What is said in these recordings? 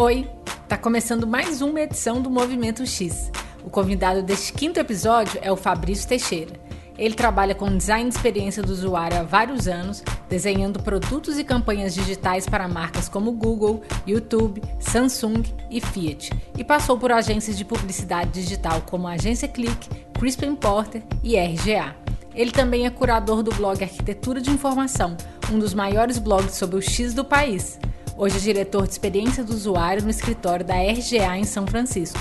Oi, tá começando mais uma edição do Movimento X. O convidado deste quinto episódio é o Fabrício Teixeira. Ele trabalha com design de experiência do usuário há vários anos, desenhando produtos e campanhas digitais para marcas como Google, YouTube, Samsung e Fiat, e passou por agências de publicidade digital como a Agência Click, Crispin Porter e RGA. Ele também é curador do blog Arquitetura de Informação, um dos maiores blogs sobre o X do país. Hoje é diretor de experiência do usuário no escritório da RGA em São Francisco.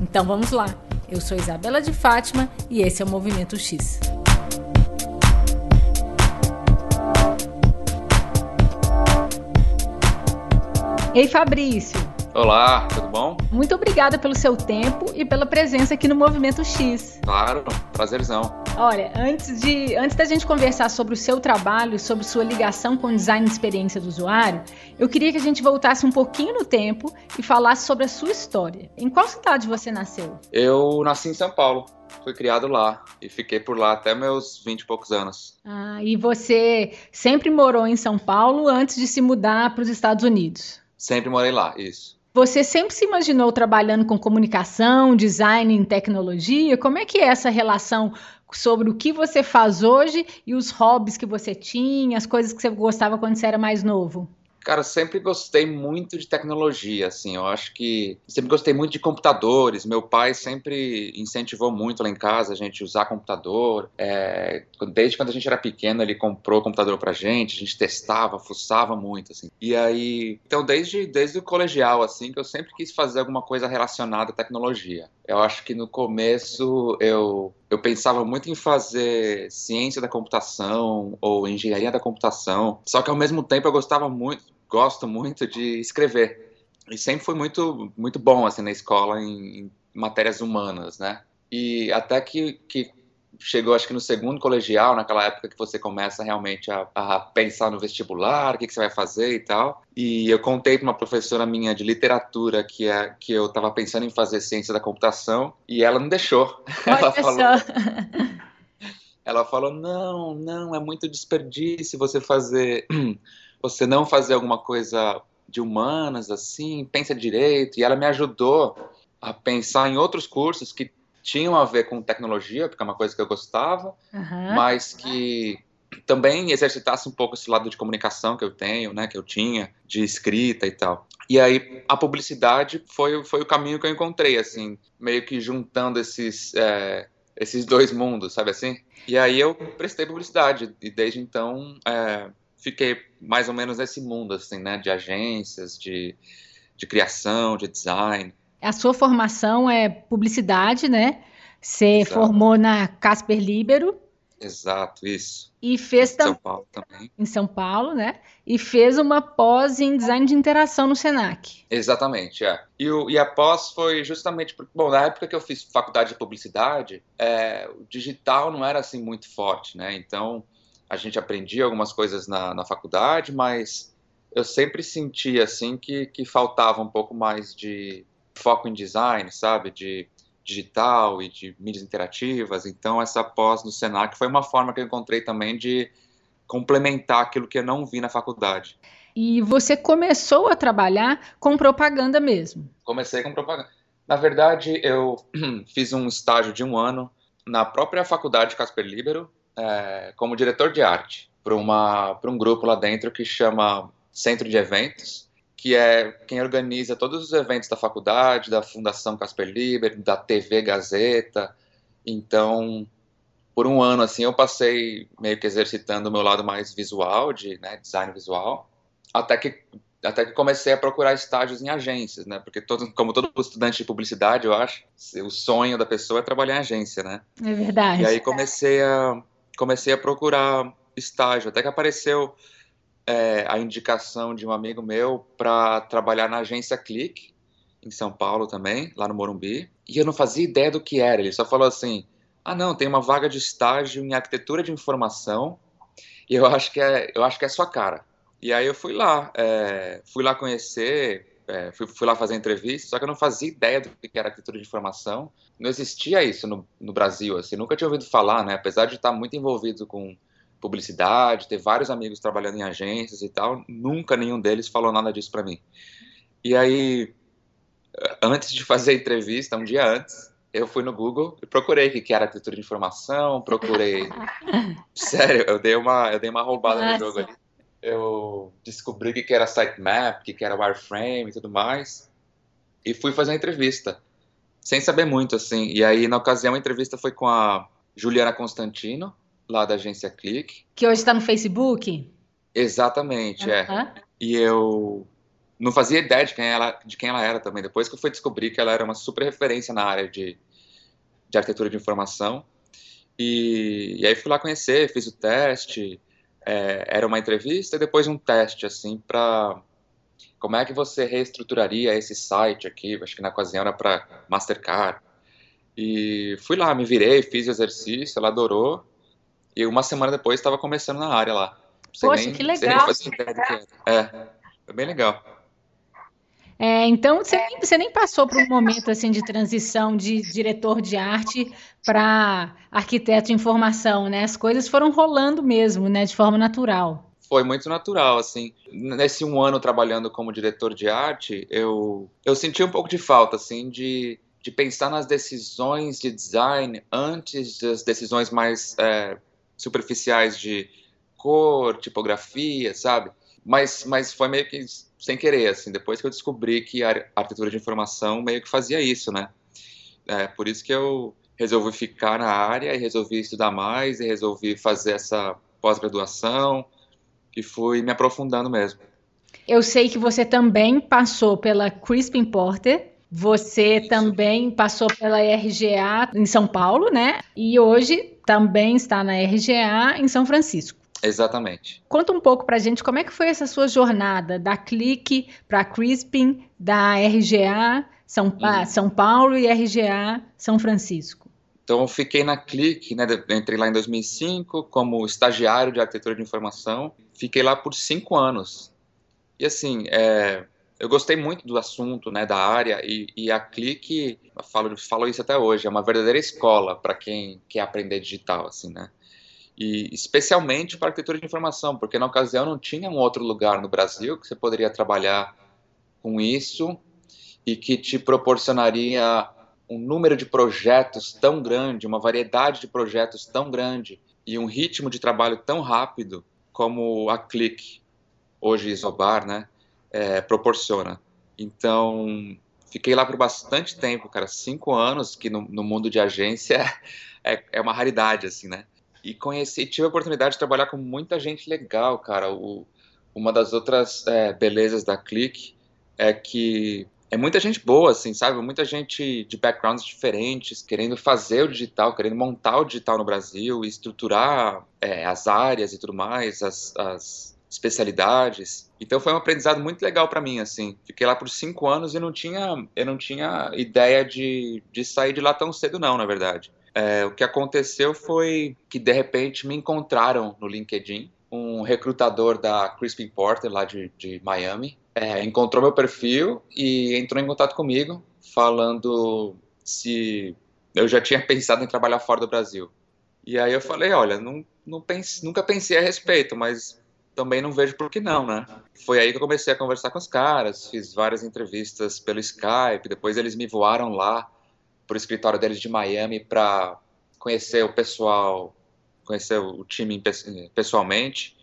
Então vamos lá. Eu sou Isabela de Fátima e esse é o Movimento X. Ei Fabrício, Olá, tudo bom? Muito obrigada pelo seu tempo e pela presença aqui no Movimento X. Claro, prazerzão. Olha, antes, de, antes da gente conversar sobre o seu trabalho, sobre sua ligação com o design de experiência do usuário, eu queria que a gente voltasse um pouquinho no tempo e falasse sobre a sua história. Em qual cidade você nasceu? Eu nasci em São Paulo. Fui criado lá e fiquei por lá até meus 20 e poucos anos. Ah, e você sempre morou em São Paulo antes de se mudar para os Estados Unidos? Sempre morei lá, isso. Você sempre se imaginou trabalhando com comunicação, design e tecnologia? Como é que é essa relação sobre o que você faz hoje e os hobbies que você tinha, as coisas que você gostava quando você era mais novo? Cara, sempre gostei muito de tecnologia, assim, eu acho que sempre gostei muito de computadores, meu pai sempre incentivou muito lá em casa a gente usar computador, é, desde quando a gente era pequeno ele comprou computador pra gente, a gente testava, fuçava muito, assim, e aí, então desde, desde o colegial, assim, que eu sempre quis fazer alguma coisa relacionada à tecnologia. Eu acho que no começo eu eu pensava muito em fazer ciência da computação ou engenharia da computação, só que ao mesmo tempo eu gostava muito, gosto muito de escrever. E sempre foi muito, muito bom assim na escola em, em matérias humanas, né? E até que, que chegou, acho que no segundo colegial, naquela época que você começa realmente a, a pensar no vestibular, o que, que, você vai fazer e tal. E eu contei para uma professora minha de literatura que, é, que eu estava pensando em fazer ciência da computação e ela não deixou. Olha ela falou, ela falou: não, não, é muito desperdício você fazer, você não fazer alguma coisa de humanas assim, pensa direito. E ela me ajudou a pensar em outros cursos que tinham a ver com tecnologia, porque é uma coisa que eu gostava, Aham. mas que também exercitasse um pouco esse lado de comunicação que eu tenho, né, que eu tinha, de escrita e tal. E aí a publicidade foi, foi o caminho que eu encontrei, assim, meio que juntando esses, é, esses dois mundos, sabe assim? E aí eu prestei publicidade e desde então é, fiquei mais ou menos nesse mundo, assim, né, de agências, de, de criação, de design. A sua formação é publicidade, né? Você Exato. formou na Casper Libero Exato, isso. e fez São também Paulo também. em São Paulo, né? E fez uma pós em design de interação no Senac. Exatamente, é. E, o, e a pós foi justamente porque, bom, na época que eu fiz faculdade de publicidade, é, o digital não era assim muito forte, né? Então a gente aprendia algumas coisas na, na faculdade, mas eu sempre senti assim que, que faltava um pouco mais de foco em design, sabe? De digital e de mídias interativas. Então essa pós no Senac foi uma forma que eu encontrei também de complementar aquilo que eu não vi na faculdade. E você começou a trabalhar com propaganda mesmo. Comecei com propaganda. Na verdade, eu fiz um estágio de um ano na própria faculdade Casper Libero, é, como diretor de arte, para um grupo lá dentro que chama Centro de Eventos, que é quem organiza todos os eventos da faculdade, da Fundação Casper Libero, da TV Gazeta. Então, por um ano, assim, eu passei meio que exercitando o meu lado mais visual, de né, design visual, até que até que comecei a procurar estágios em agências, né? Porque todo, como todo estudante de publicidade, eu acho, o sonho da pessoa é trabalhar em agência, né? É verdade. E aí comecei a comecei a procurar estágio, até que apareceu é, a indicação de um amigo meu para trabalhar na agência Click em São Paulo também, lá no Morumbi. E eu não fazia ideia do que era. Ele só falou assim: "Ah, não, tem uma vaga de estágio em arquitetura de informação e eu acho que é eu acho que é sua cara." E aí eu fui lá, é, fui lá conhecer, é, fui, fui, lá fazer entrevista, só que eu não fazia ideia do que era arquitetura de informação. Não existia isso no, no, Brasil, assim, nunca tinha ouvido falar, né? Apesar de estar muito envolvido com publicidade, ter vários amigos trabalhando em agências e tal, nunca nenhum deles falou nada disso para mim. E aí antes de fazer a entrevista, um dia antes, eu fui no Google e procurei o que era arquitetura de informação, procurei. Sério, eu dei uma, eu dei uma roubada Nossa. no jogo ali. Eu descobri o que era sitemap, o que era wireframe e tudo mais. E fui fazer a entrevista, sem saber muito, assim. E aí, na ocasião, a entrevista foi com a Juliana Constantino, lá da agência Click. Que hoje está no Facebook? Exatamente, é. E eu não fazia ideia de quem, ela, de quem ela era também. Depois que eu fui descobrir que ela era uma super referência na área de, de arquitetura de informação. E, e aí fui lá conhecer, fiz o teste. É, era uma entrevista e depois um teste, assim, para como é que você reestruturaria esse site aqui. Acho que na ocasião era para Mastercard. E fui lá, me virei, fiz o exercício, ela adorou. E uma semana depois estava começando na área lá. Poxa, nem, que legal. Que é, foi bem legal. É, então, você nem, você nem, passou por um momento assim de transição de diretor de arte para arquiteto de informação, né? As coisas foram rolando mesmo, né? De forma natural. Foi muito natural, assim. Nesse um ano trabalhando como diretor de arte, eu, eu senti um pouco de falta, assim, de, de pensar nas decisões de design antes das decisões mais é, superficiais de cor, tipografia, sabe? Mas, mas foi meio que sem querer, assim, depois que eu descobri que a arquitetura de informação meio que fazia isso, né? É, por isso que eu resolvi ficar na área e resolvi estudar mais e resolvi fazer essa pós-graduação e fui me aprofundando mesmo. Eu sei que você também passou pela Crispin Porter, você isso. também passou pela RGA em São Paulo, né? E hoje também está na RGA em São Francisco. Exatamente. Conta um pouco para a gente como é que foi essa sua jornada da Clique para Crispin, da RGA São, uhum. São Paulo e RGA São Francisco. Então, eu fiquei na Clique, né, entrei lá em 2005 como estagiário de arquitetura de informação. Fiquei lá por cinco anos. E assim, é, eu gostei muito do assunto, né, da área, e, e a Clique, falo, falo isso até hoje, é uma verdadeira escola para quem quer aprender digital, assim, né e especialmente para arquitetura de informação, porque na ocasião não tinha um outro lugar no Brasil que você poderia trabalhar com isso e que te proporcionaria um número de projetos tão grande, uma variedade de projetos tão grande e um ritmo de trabalho tão rápido como a Click, hoje Isobar, né, é, proporciona. Então, fiquei lá por bastante tempo, cara, cinco anos, que no, no mundo de agência é, é uma raridade, assim, né? E conheci, tive a oportunidade de trabalhar com muita gente legal, cara. O, uma das outras é, belezas da Click é que é muita gente boa, assim, sabe? Muita gente de backgrounds diferentes, querendo fazer o digital, querendo montar o digital no Brasil, estruturar é, as áreas e tudo mais, as, as especialidades. Então foi um aprendizado muito legal para mim, assim. Fiquei lá por cinco anos e não tinha, eu não tinha ideia de, de sair de lá tão cedo, não, na verdade. É, o que aconteceu foi que de repente me encontraram no LinkedIn um recrutador da Crispin Porter lá de, de Miami é, encontrou meu perfil e entrou em contato comigo falando se eu já tinha pensado em trabalhar fora do Brasil. E aí eu falei, olha, não, não pense, nunca pensei a respeito, mas também não vejo por que não, né? Foi aí que eu comecei a conversar com os caras, fiz várias entrevistas pelo Skype, depois eles me voaram lá para o escritório deles de Miami para conhecer o pessoal, conhecer o time pessoalmente.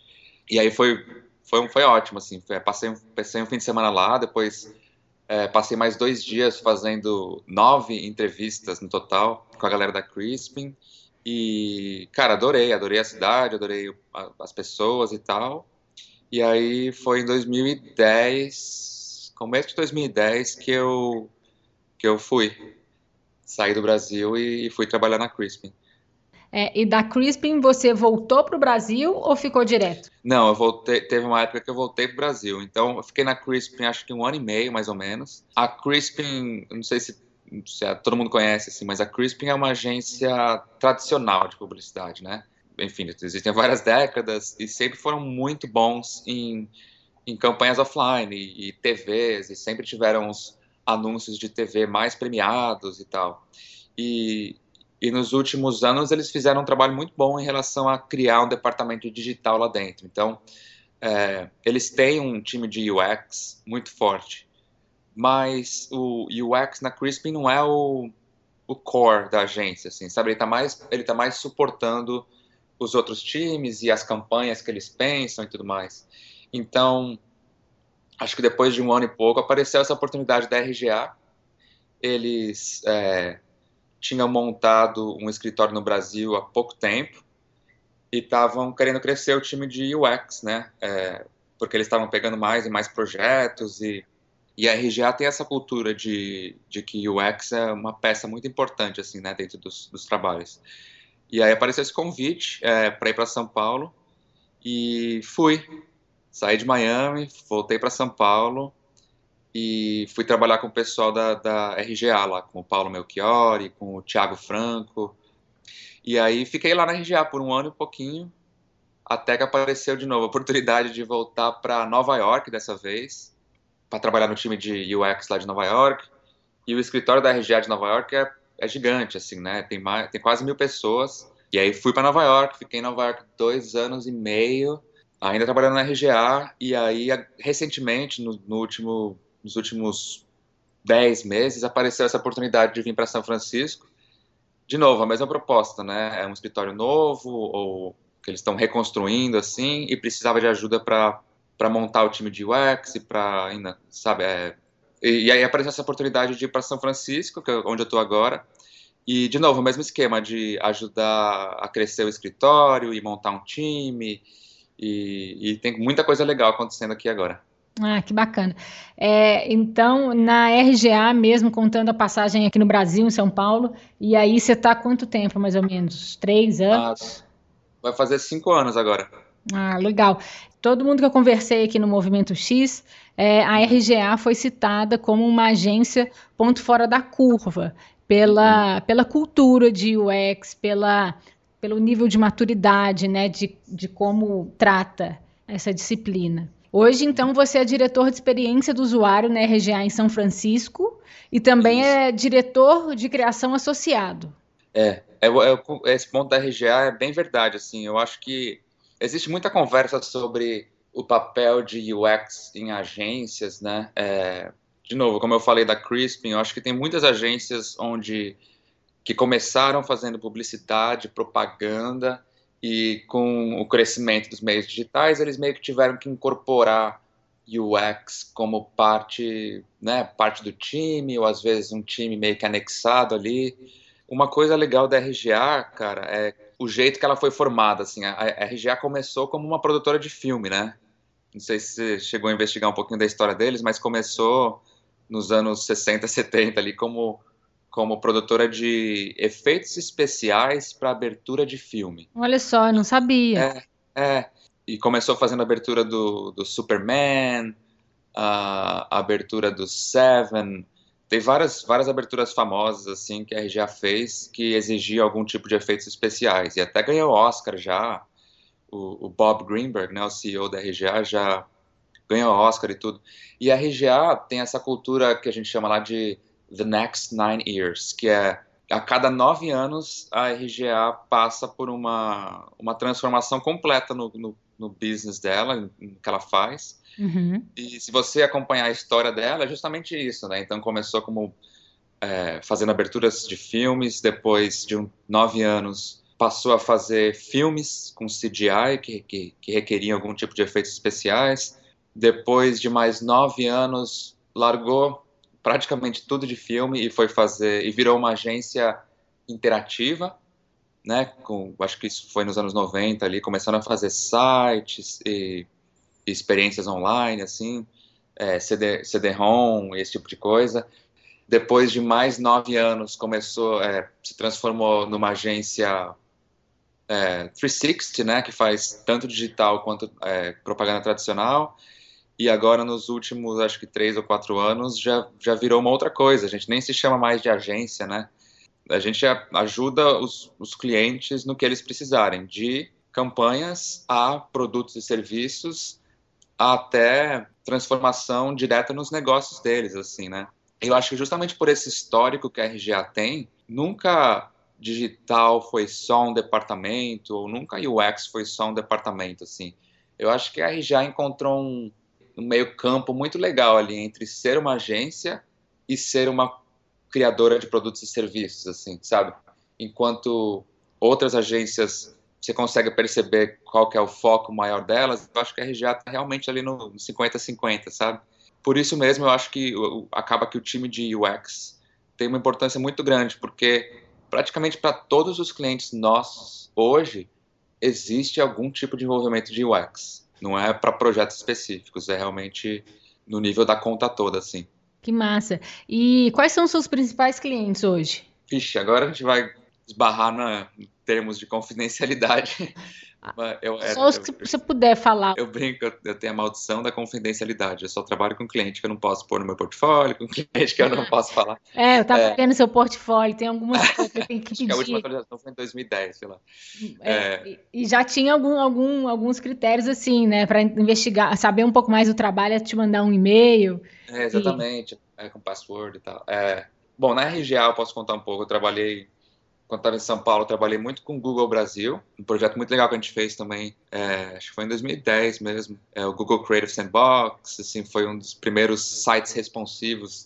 E aí foi foi, foi ótimo, assim. Passei, passei um fim de semana lá, depois é, passei mais dois dias fazendo nove entrevistas no total com a galera da Crispin. E, cara, adorei, adorei a cidade, adorei as pessoas e tal. E aí foi em 2010, começo de 2010, que eu, que eu fui saí do Brasil e, fui trabalhar na Crispin. É, e da Crispin você voltou para o Brasil ou ficou direto? Não, eu voltei. Teve uma época que eu voltei para o Brasil. Então eu fiquei na Crispin acho que um ano e meio mais ou menos. A Crispin, não sei se, se todo mundo conhece assim, mas a Crispin é uma agência tradicional de publicidade, né? Enfim, existem várias décadas e sempre foram muito bons em, em campanhas offline e, e TVs e sempre tiveram os anúncios de TV mais premiados e tal. E, e nos últimos anos eles fizeram um trabalho muito bom em relação a criar um departamento digital lá dentro. Então, é, eles têm um time de UX muito forte mas o UX na Crispin não é o, o core da agência, assim, sabe? Ele está mais, ele tá mais suportando os outros times e as campanhas que eles pensam e tudo mais. Então, acho que depois de um ano e pouco apareceu essa oportunidade da RGA. Eles é, tinham montado um escritório no Brasil há pouco tempo e estavam querendo crescer o time de UX, né? É, porque eles estavam pegando mais e mais projetos e, e a RGA tem essa cultura de, de que UX é uma peça muito importante, assim, né? Dentro dos, dos trabalhos. E aí apareceu esse convite é, para ir para São Paulo e fui. Saí de Miami, voltei para São Paulo e fui trabalhar com o pessoal da, da RGA lá, com o Paulo Melchiori, com o Thiago Franco. E aí fiquei lá na RGA por um ano e pouquinho, até que apareceu de novo a oportunidade de voltar para Nova York dessa vez, para trabalhar no time de UX lá de Nova York. E o escritório da RGA de Nova York é, é gigante, assim, né? Tem, mais, tem quase mil pessoas. E aí fui para Nova York, fiquei em Nova York dois anos e meio, ainda trabalhando na RGA. E aí, recentemente, no, no último nos últimos dez meses, apareceu essa oportunidade de vir para São Francisco. De novo, a mesma proposta, né? É um escritório novo, ou que eles estão reconstruindo, assim, e precisava de ajuda para montar o time de UX e para sabe? É... E, e, aí apareceu essa oportunidade de ir para São Francisco, que é onde eu estou agora. E, de novo, o mesmo esquema de ajudar a crescer o escritório e montar um time. E, e tem muita coisa legal acontecendo aqui agora. Ah, que bacana. É, então, na RGA mesmo, contando a passagem aqui no Brasil, em São Paulo, e aí você está quanto tempo, mais ou menos? Três anos? Ah, vai fazer cinco anos agora. Ah, legal. Todo mundo que eu conversei aqui no Movimento X, é, a RGA foi citada como uma agência ponto fora da curva, pela, pela cultura de UX, pela, pelo nível de maturidade, né, de, de como trata essa disciplina. Hoje, então, você é diretor de experiência do usuário na RGA em São Francisco e também Isso. é diretor de criação associado. É, é, é, esse ponto da RGA é bem verdade. Assim, eu acho que existe muita conversa sobre o papel de UX em agências, né? É, de novo, como eu falei da Crispin, eu acho que tem muitas agências onde que começaram fazendo publicidade, propaganda e com o crescimento dos meios digitais, eles meio que tiveram que incorporar UX como parte, né, parte do time, ou às vezes um time meio que anexado ali. Uma coisa legal da RGA, cara, é o jeito que ela foi formada, assim, a, RGA começou como uma produtora de filme, né? Não sei se você chegou a investigar um pouquinho da história deles, mas começou nos anos 60, 70 ali como como produtora de efeitos especiais para abertura de filme. Olha só, eu não sabia. É, é. E começou fazendo a abertura do, do Superman, a, a abertura do Seven. Tem várias, várias aberturas famosas assim que a RGA fez que exigiam algum tipo de efeitos especiais. E até ganhou Oscar já. O, o Bob Greenberg, né, o CEO da RGA, já ganhou Oscar e tudo. E a RGA tem essa cultura que a gente chama lá de The Next Nine Years, que é a cada nove anos a RGA passa por uma, uma transformação completa no, no, no business dela, no que ela faz. Uhum. E se você acompanhar a história dela, é justamente isso, né? Então começou como é, fazendo aberturas de filmes, depois de um, nove anos passou a fazer filmes com CGI que, que, que requeriam algum tipo de efeitos especiais. Depois de mais nove anos, largou praticamente tudo de filme e foi fazer e virou uma agência interativa, né? Com, acho que isso foi nos anos 90 ali, começando a fazer sites e, experiências online, assim, é, CD, CD-ROM, esse tipo de coisa. Depois de mais nove anos, começou, é, se transformou numa agência é, 360, né? Que faz tanto digital quanto é, propaganda tradicional e agora nos últimos, acho que três ou quatro anos, já, já virou uma outra coisa. A gente nem se chama mais de agência, né? A gente ajuda os, os clientes no que eles precisarem, de campanhas a produtos e serviços até transformação direta nos negócios deles, assim, né? Eu acho que justamente por esse histórico que a RGA tem, nunca digital foi só um departamento, ou nunca UX foi só um departamento, assim. Eu acho que a RGA encontrou um, um meio campo muito legal ali entre ser uma agência e ser uma criadora de produtos e serviços, assim, sabe? Enquanto outras agências você consegue perceber qual que é o foco maior delas, eu acho que a RGA está realmente ali no 50-50, sabe? Por isso mesmo eu acho que acaba que o time de UX tem uma importância muito grande, porque praticamente para todos os clientes nossos hoje existe algum tipo de envolvimento de UX. Não é para projetos específicos, é realmente no nível da conta toda, assim. Que massa. E quais são os seus principais clientes hoje? Vixe, agora a gente vai esbarrar na, em termos de confidencialidade. Eu, é, só os que você puder falar. Eu brinco, eu tenho a maldição da confidencialidade. Eu só trabalho com cliente que eu não posso pôr no meu portfólio, com cliente que eu não posso falar. É, eu tava é. vendo seu portfólio, tem algumas coisas que eu tenho que pedir. Que a última atualização foi em 2010, sei lá. É, é. E já tinha algum, algum, alguns critérios assim, né, para investigar, saber um pouco mais do trabalho, é te mandar um e-mail. É, exatamente, e... é, com password e tal. É, bom, na RGA eu posso contar um pouco, eu trabalhei quando estava em São Paulo, trabalhei muito com o Google Brasil, um projeto muito legal que a gente fez também, é, acho que foi em 2010 mesmo, é, o Google Creative Sandbox, assim, foi um dos primeiros sites responsivos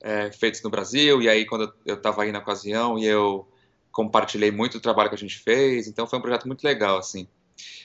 é, feitos no Brasil, e aí quando eu estava aí na ocasião, e eu compartilhei muito do trabalho que a gente fez, então foi um projeto muito legal, assim.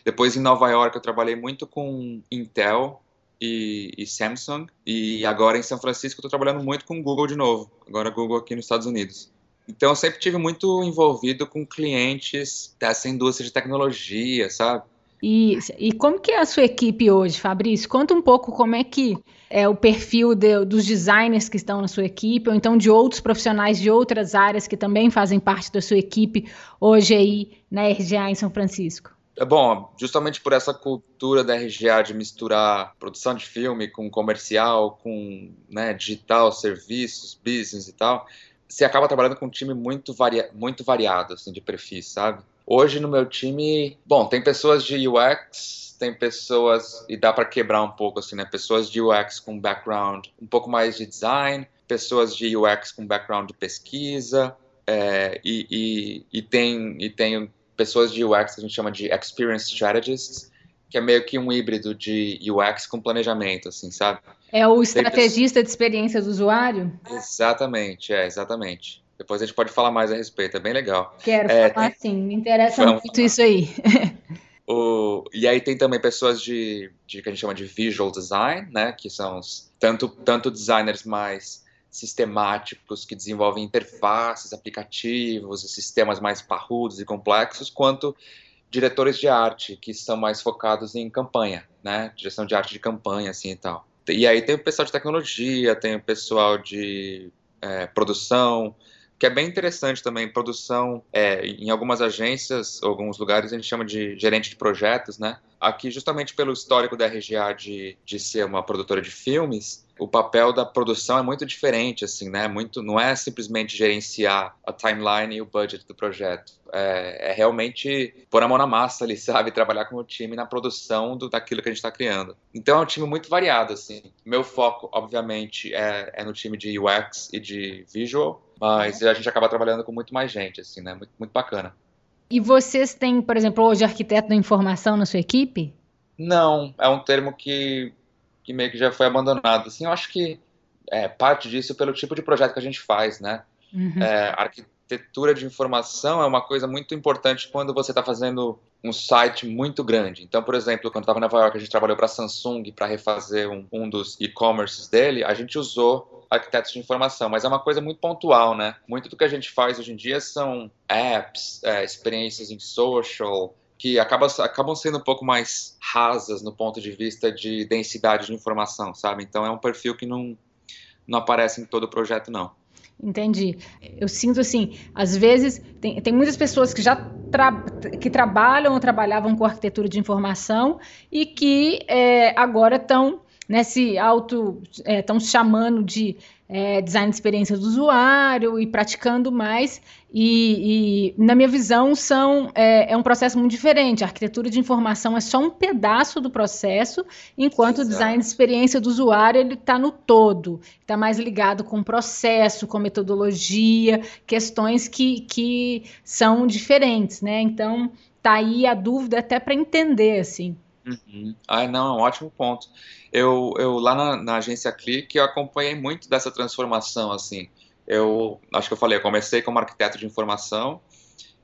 Depois em Nova York eu trabalhei muito com Intel, e, e, Samsung. E agora em São Francisco eu estou trabalhando muito com Google de novo. Agora Google aqui nos Estados Unidos. Então eu sempre tive muito envolvido com clientes dessa indústria de tecnologia, sabe? E, e como que é a sua equipe hoje, Fabrício? Conta um pouco como é que é o perfil de, dos designers que estão na sua equipe, ou então de outros profissionais de outras áreas que também fazem parte da sua equipe hoje aí na RGA em São Francisco. É bom, justamente por essa cultura da RGA de misturar produção de filme com comercial, com né, digital, serviços, business e tal, você acaba trabalhando com um time muito, varia muito variado, assim, de perfis, sabe? Hoje no meu time, bom, tem pessoas de UX, tem pessoas, e dá para quebrar um pouco, assim, né? Pessoas de UX com background um pouco mais de design, pessoas de UX com background de pesquisa, é, e, e, e, tem, e tem pessoas de UX que a gente chama de Experience Strategists, que é meio que um híbrido de UX com planejamento, assim, sabe? É o estrategista de experiência do usuário? Exatamente, é, exatamente. Depois a gente pode falar mais a respeito, é bem legal. Quero é, falar tem... sim, me interessa Vamos muito falar. isso aí. O, e aí tem também pessoas de, de, que a gente chama de visual design, né, que são os, tanto, tanto designers mais sistemáticos que desenvolvem interfaces, aplicativos e sistemas mais parrudos e complexos, quanto diretores de arte que são mais focados em campanha, né, direção de arte de campanha assim e tal. E aí tem o pessoal de tecnologia, tem o pessoal de é, produção, que é bem interessante também. Produção, é, em algumas agências, alguns lugares, a gente chama de gerente de projetos, né? Aqui, justamente pelo histórico da RGA de, de ser uma produtora de filmes, o papel da produção é muito diferente, assim, né? Muito, não é simplesmente gerenciar a timeline e o budget do projeto. É, é realmente pôr a mão na massa ali, sabe? Trabalhar com o time na produção do, daquilo que a gente está criando. Então é um time muito variado, assim. Meu foco, obviamente, é, é no time de UX e de visual, mas a gente acaba trabalhando com muito mais gente, assim, né? Muito, muito bacana. E vocês têm, por exemplo, hoje arquiteto da informação na sua equipe? Não, é um termo que, que meio que já foi abandonado. Assim, eu acho que é, parte disso pelo tipo de projeto que a gente faz, né? Uhum. É, arquitetura de informação é uma coisa muito importante quando você está fazendo um site muito grande. Então, por exemplo, quando estava em Nova York, a gente trabalhou para a Samsung para refazer um, um dos e-commerces dele, a gente usou arquitetos de informação, mas é uma coisa muito pontual, né? Muito do que a gente faz hoje em dia são apps, é, experiências em social, que acabam, acabam sendo um pouco mais rasas no ponto de vista de densidade de informação, sabe? Então é um perfil que não, não aparece em todo o projeto, não. Entendi. Eu sinto assim, às vezes tem, tem muitas pessoas que já tra que trabalham ou trabalhavam com arquitetura de informação e que é, agora estão nesse auto estão é, chamando de é, design de experiência do usuário e praticando mais e, e na minha visão são é, é, um processo muito diferente a arquitetura de informação é só um pedaço do processo enquanto Exato. o design de experiência do usuário ele está no todo está mais ligado com o processo com metodologia questões que, que são diferentes né então tá aí a dúvida até para entender assim Uhum. Ah, não, é um ótimo ponto. Eu, eu lá na, na agência Click, eu acompanhei muito dessa transformação, assim. Eu acho que eu falei, eu comecei como arquiteto de informação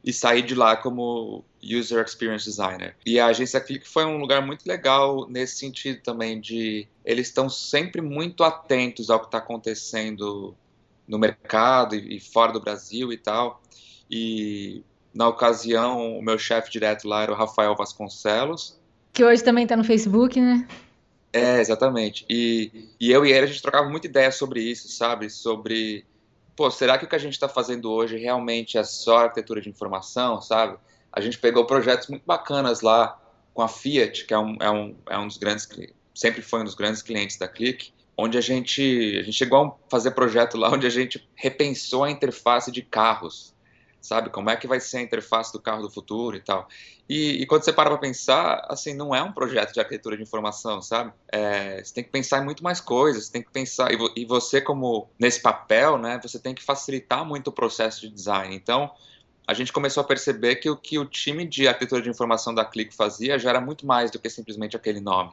e saí de lá como User Experience Designer. E a agência Click foi um lugar muito legal nesse sentido também de eles estão sempre muito atentos ao que está acontecendo no mercado e, fora do Brasil e tal. E na ocasião o meu chefe direto lá era o Rafael Vasconcelos. Que hoje também está no Facebook, né? É, exatamente. E, e eu e ele a gente trocava muita ideia sobre isso, sabe? Sobre pô, será que o que a gente está fazendo hoje realmente é só arquitetura de informação, sabe? A gente pegou projetos muito bacanas lá com a Fiat, que é um, é um, é um dos grandes, sempre foi um dos grandes clientes da Click, onde a gente, a gente chegou a fazer projeto lá onde a gente repensou a interface de carros, sabe? Como é que vai ser a interface do carro do futuro e tal. E, e quando você para para pensar, assim, não é um projeto de arquitetura de informação, sabe? É, você tem que pensar em muito mais coisas, você tem que pensar, e, vo, e você como nesse papel, né, você tem que facilitar muito o processo de design. Então, a gente começou a perceber que o que o time de arquitetura de informação da Click fazia já era muito mais do que simplesmente aquele nome.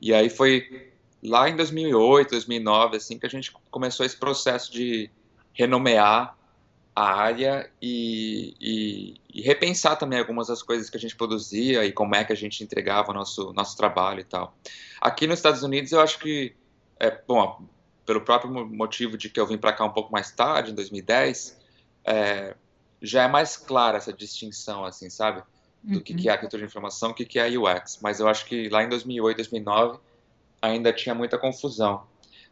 E aí foi lá em 2008, 2009, assim, que a gente começou esse processo de renomear a área e, e, e, repensar também algumas das coisas que a gente produzia e como é que a gente entregava nosso nosso trabalho e tal. Aqui nos Estados Unidos eu acho que é bom pelo próprio motivo de que eu vim para cá um pouco mais tarde em 2010 é, já é mais clara essa distinção assim sabe do uhum. que, que é arquitetura de informação o que, que é UX mas eu acho que lá em 2008 2009 ainda tinha muita confusão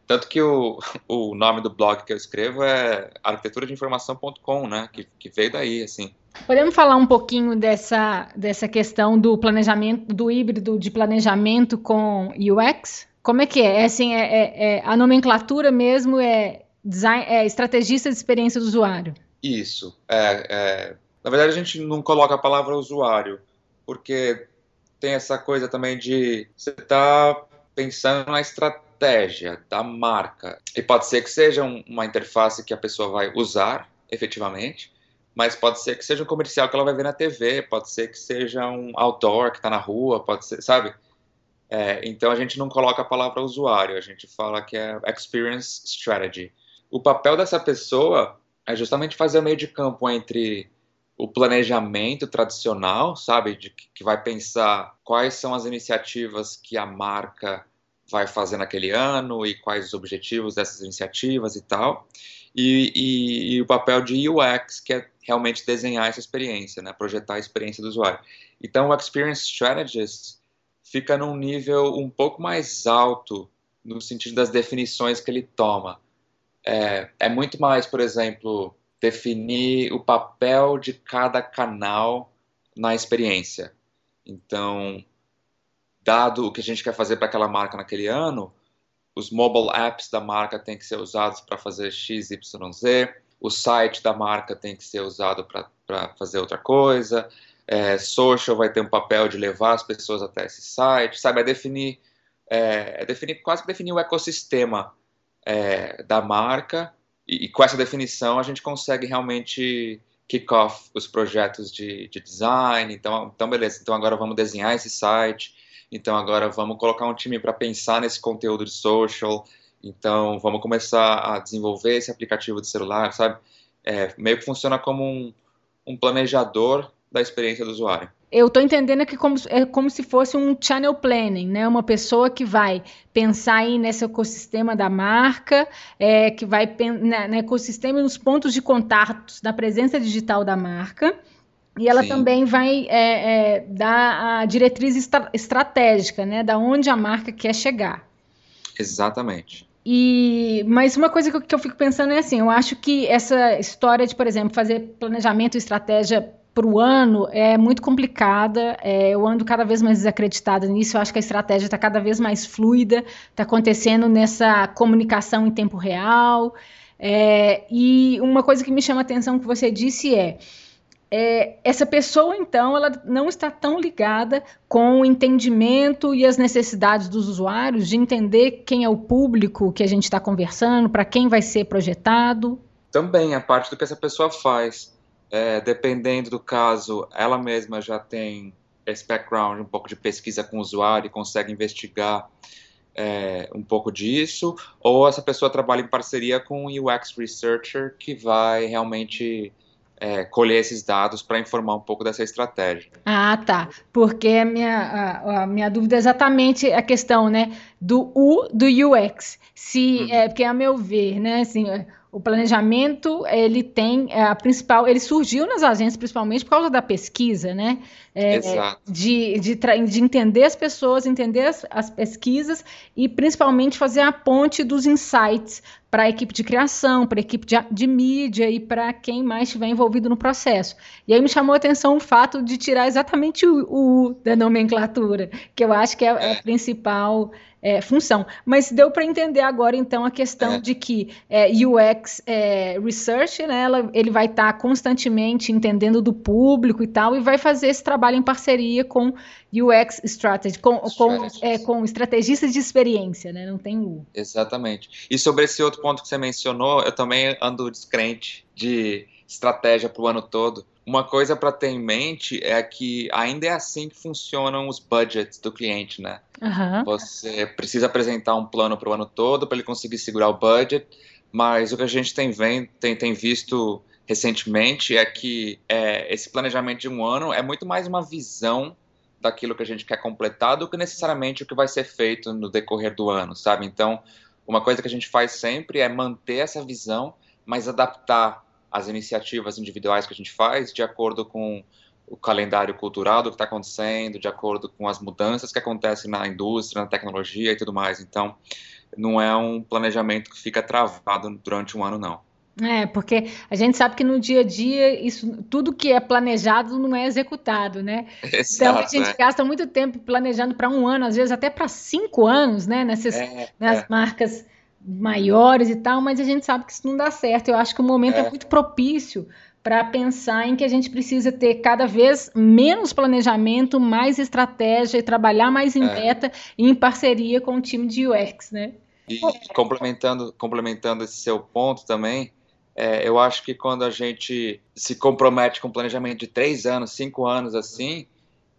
tanto que o, o nome do blog que eu escrevo é arquiteturadeinformação.com, né? Que, que veio daí, assim. Podemos falar um pouquinho dessa, dessa questão do planejamento, do híbrido de planejamento com UX? Como é que é? é assim, é, é, é a nomenclatura mesmo é, design, é estrategista de experiência do usuário? Isso. É, é, na verdade, a gente não coloca a palavra usuário, porque tem essa coisa também de você estar tá pensando na estratégia estratégia da marca. E pode ser que seja uma interface que a pessoa vai usar efetivamente, mas pode ser que seja um comercial que ela vai ver na TV, pode ser que seja um outdoor que está na rua, pode ser, sabe? É, então a gente não coloca a palavra usuário, a gente fala que é experience strategy. O papel dessa pessoa é justamente fazer o meio de campo entre o planejamento tradicional, sabe, de que vai pensar quais são as iniciativas que a marca vai fazer naquele ano e quais os objetivos dessas iniciativas e tal. E, e, e, o papel de UX, que é realmente desenhar essa experiência, né? projetar a experiência do usuário. Então, o Experience Strategist fica num nível um pouco mais alto no sentido das definições que ele toma. É, é muito mais, por exemplo, definir o papel de cada canal na experiência. Então, dado o que a gente quer fazer para aquela marca naquele ano, os mobile apps da marca têm que ser usados para fazer X, Y, Z, o site da marca tem que ser usado para fazer outra coisa, é, social vai ter um papel de levar as pessoas até esse site, sabe? É definir, é, é definir quase que definir o ecossistema é, da marca e, e, com essa definição a gente consegue realmente kick off os projetos de, de design. Então, então, beleza, então agora vamos desenhar esse site então agora vamos colocar um time para pensar nesse conteúdo de social. Então vamos começar a desenvolver esse aplicativo de celular, sabe? É, meio que funciona como um, um planejador da experiência do usuário. Eu estou entendendo que como, é como se fosse um channel planning, né? Uma pessoa que vai pensar aí nesse ecossistema da marca, é, que vai na, no ecossistema e nos pontos de contatos da presença digital da marca e ela Sim. também vai é, é, dar a diretriz estra estratégica, né? Da onde a marca quer chegar. Exatamente. E, mas uma coisa que eu, que eu fico pensando é assim, eu acho que essa história de, por exemplo, fazer planejamento e estratégia para o ano é muito complicada. É, eu ando cada vez mais desacreditada nisso. Eu acho que a estratégia está cada vez mais fluida, está acontecendo nessa comunicação em tempo real. É, e uma coisa que me chama a atenção que você disse é é, essa pessoa, então, ela não está tão ligada com o entendimento e as necessidades dos usuários, de entender quem é o público que a gente está conversando, para quem vai ser projetado? Também, a parte do que essa pessoa faz. É, dependendo do caso, ela mesma já tem esse background um pouco de pesquisa com o usuário e consegue investigar é, um pouco disso, ou essa pessoa trabalha em parceria com um UX Researcher que vai realmente é, colher esses dados para informar um pouco dessa estratégia. Ah, tá. Porque a minha, a, a, minha dúvida é exatamente a questão, né, do U do UX. Se, uhum. é, porque a meu ver, né, assim, o planejamento ele tem é, a principal ele surgiu nas agências principalmente por causa da pesquisa né é, Exato. De, de, de, entender as pessoas entender as, as, pesquisas e principalmente fazer a ponte dos insights para a equipe de criação para a equipe de, de mídia e para quem mais estiver envolvido no processo e aí me chamou a atenção o fato de tirar exatamente o, o U da nomenclatura que eu acho que é, é. a principal é, função. Mas deu para entender agora, então, a questão é. de que é, UX é, Research, né, ela, ele vai estar tá constantemente entendendo do público e tal, e vai fazer esse trabalho em parceria com UX Strategy, com, com, é, com estrategistas de experiência, né? Não tem U. Exatamente. E sobre esse outro ponto que você mencionou, eu também ando descrente de estratégia para o ano todo. Uma coisa para ter em mente é que ainda é assim que funcionam os budgets do cliente, né? Uhum. Você precisa apresentar um plano para o ano todo para ele conseguir segurar o budget, mas o que a gente tem, vem, tem, tem visto recentemente é que é, esse planejamento de um ano é muito mais uma visão daquilo que a gente quer completar do que necessariamente o que vai ser feito no decorrer do ano, sabe? Então, uma coisa que a gente faz sempre é manter essa visão, mas adaptar as iniciativas individuais que a gente faz de acordo com o calendário cultural do que está acontecendo, de acordo com as mudanças que acontecem na indústria, na tecnologia e tudo mais. Então, não é um planejamento que fica travado durante um ano, não. É, porque a gente sabe que no dia a dia isso, tudo que é planejado não é executado, né? Exato, então a gente é. gasta muito tempo planejando para um ano, às vezes até para cinco anos, né? Nessas é, nas é. marcas maiores e tal, mas a gente sabe que isso não dá certo. Eu acho que o momento é, é muito propício para pensar em que a gente precisa ter cada vez menos planejamento, mais estratégia e trabalhar mais em é. beta e em parceria com o time de UX, né? E complementando, complementando esse seu ponto também, é, eu acho que quando a gente se compromete com planejamento de três anos, cinco anos assim,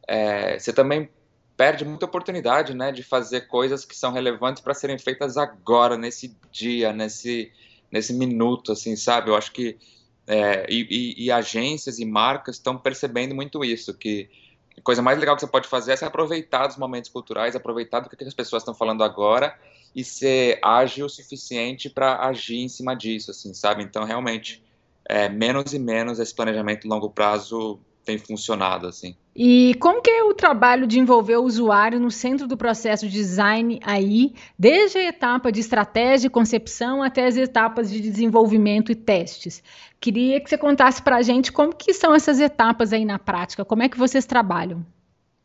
é, você também perde muita oportunidade, né, de fazer coisas que são relevantes para serem feitas agora, nesse dia, nesse, nesse minuto, assim, sabe? Eu acho que é, e, e, e, agências e marcas estão percebendo muito isso, que a coisa mais legal que você pode fazer é se aproveitar dos momentos culturais, aproveitar do que as pessoas estão falando agora e ser ágil o suficiente para agir em cima disso, assim, sabe? Então, realmente, é, menos e menos esse planejamento longo prazo tem funcionado assim. E como que é o trabalho de envolver o usuário no centro do processo de design aí, desde a etapa de estratégia e concepção até as etapas de desenvolvimento e testes? Queria que você contasse para a gente como que são essas etapas aí na prática, como é que vocês trabalham?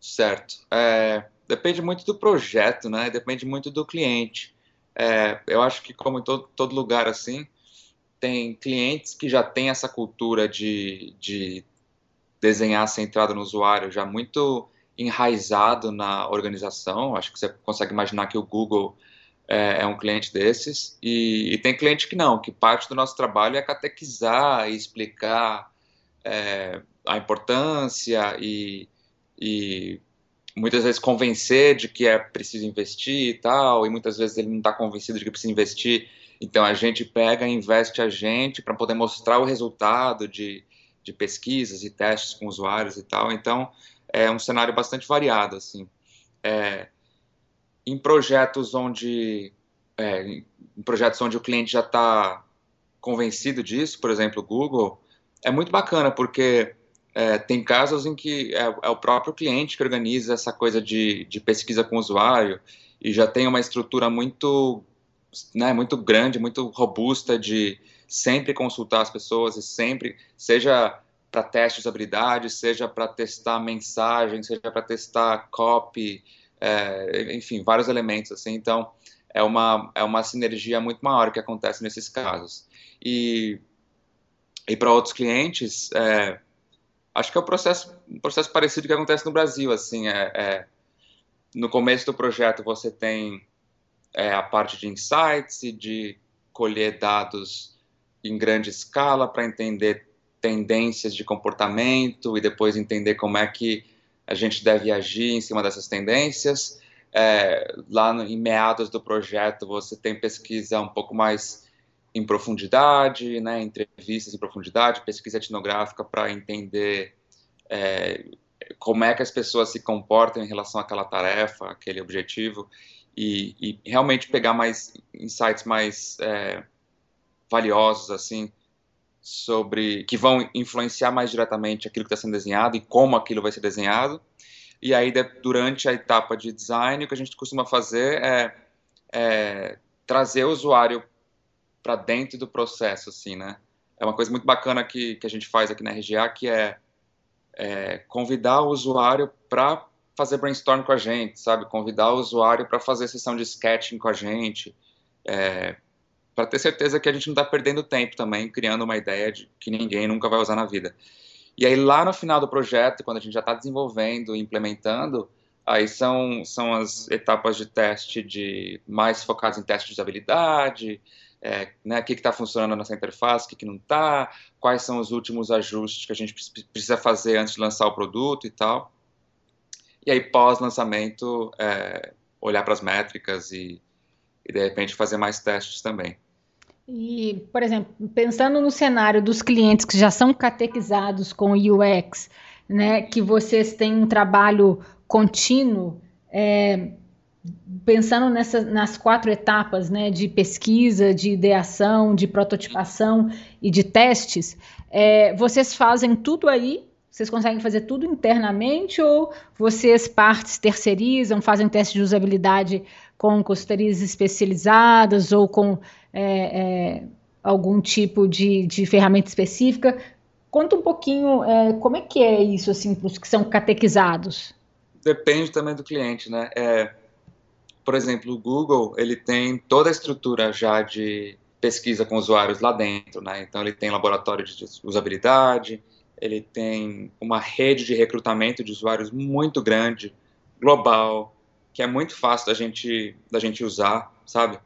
Certo. É, depende muito do projeto, né? Depende muito do cliente. É, eu acho que como em todo, todo lugar assim, tem clientes que já têm essa cultura de, de desenhar centrado no usuário já muito enraizado na organização. Acho que você consegue imaginar que o Google é, é um cliente desses. E, e, tem cliente que não, que parte do nosso trabalho é catequizar e explicar é, a importância e, e muitas vezes convencer de que é preciso investir e tal, e muitas vezes ele não está convencido de que precisa investir. Então a gente pega e investe a gente para poder mostrar o resultado de de pesquisas e testes com usuários e tal. Então, é um cenário bastante variado, assim. É, em projetos onde é, em projetos onde o cliente já está convencido disso, por exemplo, o Google, é muito bacana porque é, tem casos em que é, é, o próprio cliente que organiza essa coisa de, de pesquisa com o usuário e já tem uma estrutura muito, né, muito grande, muito robusta de sempre consultar as pessoas e sempre, seja para testes de habilidades, seja para testar mensagem, seja para testar copy, é, enfim, vários elementos assim. Então, é uma, é uma sinergia muito maior que acontece nesses casos. E, e para outros clientes, é, acho que é um processo, um processo parecido que acontece no Brasil. Assim, é, é no começo do projeto você tem é, a parte de insights e de colher dados em grande escala para entender tendências de comportamento e depois entender como é que a gente deve agir em cima dessas tendências. É, lá no, em meados do projeto você tem pesquisa um pouco mais em profundidade, né, entrevistas em profundidade, pesquisa etnográfica para entender é, como é que as pessoas se comportam em relação àquela tarefa, aquele objetivo, e, e realmente pegar mais insights mais é, valiosos assim sobre que vão influenciar mais diretamente aquilo que está sendo desenhado e como aquilo vai ser desenhado. E aí durante a etapa de design o que a gente costuma fazer é, é trazer o usuário para dentro do processo, assim, né? É uma coisa muito bacana que, que a gente faz aqui na RGA, que é, é convidar o usuário para fazer brainstorm com a gente, sabe? Convidar o usuário para fazer sessão de sketching com a gente, é, para ter certeza que a gente não está perdendo tempo também criando uma ideia de que ninguém nunca vai usar na vida. E aí lá no final do projeto, quando a gente já está desenvolvendo e implementando, aí são, são as etapas de teste de mais focadas em teste de usabilidade, é, né, o que está funcionando nessa interface, o que, que não está, quais são os últimos ajustes que a gente precisa fazer antes de lançar o produto e tal. E aí, pós-lançamento, é, olhar para as métricas e, e, de repente, fazer mais testes também. E, por exemplo, pensando no cenário dos clientes que já são catequizados com UX, né, que vocês têm um trabalho contínuo, é, pensando nessa, nas quatro etapas né, de pesquisa, de ideação, de prototipação e de testes, é, vocês fazem tudo aí? Vocês conseguem fazer tudo internamente ou vocês partes terceirizam, fazem testes de usabilidade com consultorias especializadas ou com é, é, algum tipo de, de ferramenta específica? Conta um pouquinho é, como é que é isso assim para os que são catequizados. Depende também do cliente, né? É, por exemplo, o Google, ele tem toda a estrutura já de pesquisa com usuários lá dentro, né? Então ele tem laboratório de usabilidade, ele tem uma rede de recrutamento de usuários muito grande, global, que é muito fácil da gente da gente usar, sabe?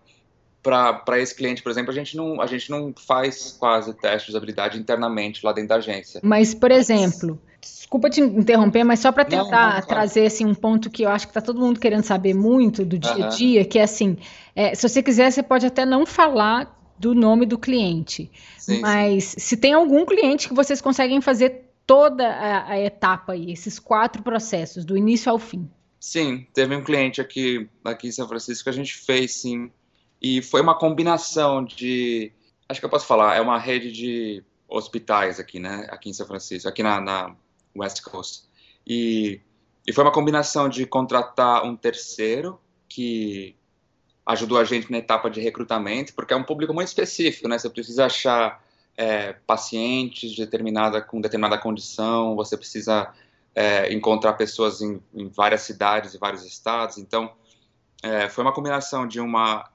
Para esse cliente, por exemplo, a gente, não, a gente não faz quase teste de usabilidade internamente lá dentro da agência. Mas, por exemplo, Desculpa te interromper, mas só para tentar não, não, trazer assim, um ponto que eu acho que está todo mundo querendo saber muito do dia a dia, que é assim, é, se você quiser, você pode até não falar do nome do cliente, sim, mas sim. se tem algum cliente que vocês conseguem fazer toda a, a, etapa aí, esses quatro processos, do início ao fim. Sim, teve um cliente aqui, aqui em São Francisco que a gente fez, sim, e foi uma combinação de, acho que eu posso falar, é uma rede de hospitais aqui, né, aqui em São Francisco, aqui na, na West Coast. E, e foi uma combinação de contratar um terceiro que ajudou a gente na etapa de recrutamento, porque é um público muito específico, né? Você precisa achar é, pacientes de determinada, com determinada condição, você precisa é, encontrar pessoas em, em, várias cidades e vários estados. Então, é, foi uma combinação de uma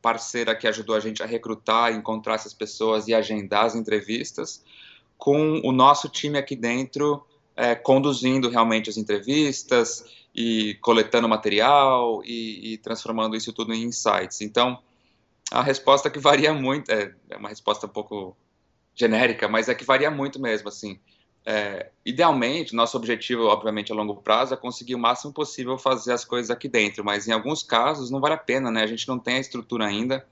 parceira que ajudou a gente a recrutar, encontrar essas pessoas e agendar as entrevistas, com o nosso time aqui dentro é, conduzindo realmente as entrevistas e coletando material e, e, transformando isso tudo em insights. Então, a resposta que varia muito, é, é, uma resposta um pouco genérica, mas é que varia muito mesmo, assim. É, idealmente, nosso objetivo, obviamente, a longo prazo, é conseguir o máximo possível fazer as coisas aqui dentro, mas em alguns casos não vale a pena, né? A gente não tem a estrutura ainda,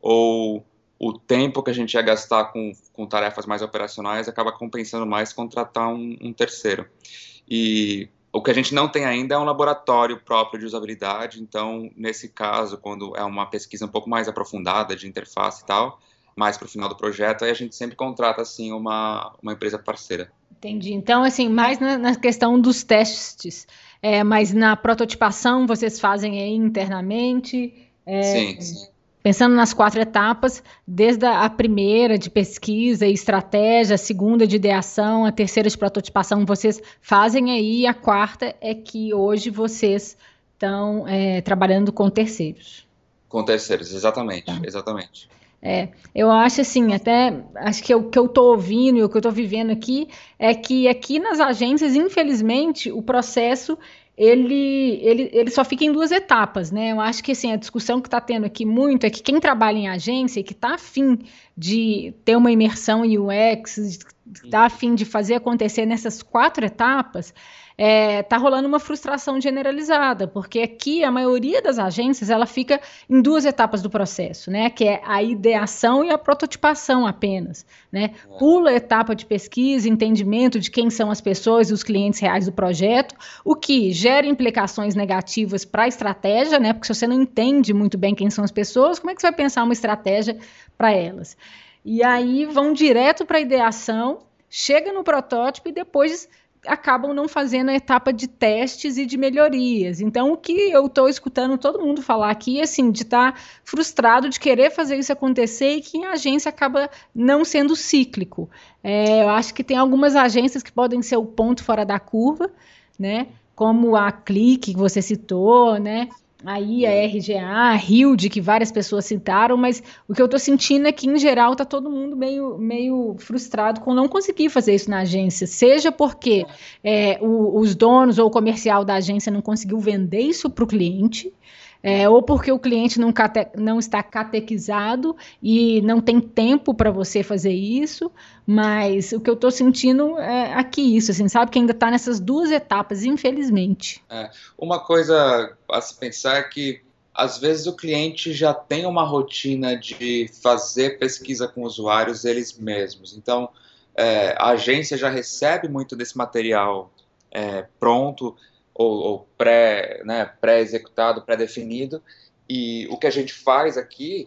ou o tempo que a gente ia gastar com, com tarefas mais operacionais acaba compensando mais contratar um, um, terceiro. E o que a gente não tem ainda é um laboratório próprio de usabilidade, então, nesse caso, quando é uma pesquisa um pouco mais aprofundada de interface e tal, mais para o final do projeto, aí a gente sempre contrata, assim, uma, uma empresa parceira. Entendi. Então, assim, mais na, na questão dos testes, é, mas na prototipação vocês fazem aí internamente? É, sim, sim. Pensando nas quatro etapas, desde a primeira de pesquisa e estratégia, a segunda de ideação, a terceira de prototipação, vocês fazem aí, a quarta é que hoje vocês estão é, trabalhando com terceiros. Com terceiros, exatamente, tá. exatamente. É, eu acho assim, até acho que o que eu estou ouvindo e o que eu estou vivendo aqui é que aqui nas agências, infelizmente, o processo ele, ele, ele só fica em duas etapas, né? Eu acho que assim, a discussão que está tendo aqui muito é que quem trabalha em agência e que está afim de ter uma imersão em UX, está a fim de fazer acontecer nessas quatro etapas, é, tá rolando uma frustração generalizada, porque aqui a maioria das agências ela fica em duas etapas do processo, né? Que é a ideação e a prototipação apenas, né? É. Pula a etapa de pesquisa, entendimento de quem são as pessoas e os clientes reais do projeto, o que gera implicações negativas para a estratégia, né? Porque se você não entende muito bem quem são as pessoas, como é que você vai pensar uma estratégia para elas? E aí vão direto para a ideação, chega no protótipo e depois acabam não fazendo a etapa de testes e de melhorias. Então, o que eu estou escutando todo mundo falar aqui assim, de estar tá frustrado de querer fazer isso acontecer e que a agência acaba não sendo cíclico. É, eu acho que tem algumas agências que podem ser o ponto fora da curva, né? Como a Clique que você citou, né? Aí a RGA, a Hilde, que várias pessoas citaram, mas o que eu estou sentindo é que, em geral, está todo mundo meio, meio frustrado com não conseguir fazer isso na agência, seja porque é, o, os donos ou o comercial da agência não conseguiu vender isso para o cliente, é, ou porque o cliente não, cate, não, está catequizado e não tem tempo para você fazer isso, mas o que eu estou sentindo é aqui isso, assim, sabe? Que ainda está nessas duas etapas, infelizmente. É, uma coisa a se pensar é que às vezes o cliente já tem uma rotina de fazer pesquisa com usuários eles mesmos. Então, é, a agência já recebe muito desse material é, pronto ou, ou pré, né, pré-executado, pré-definido, e o que a gente faz aqui,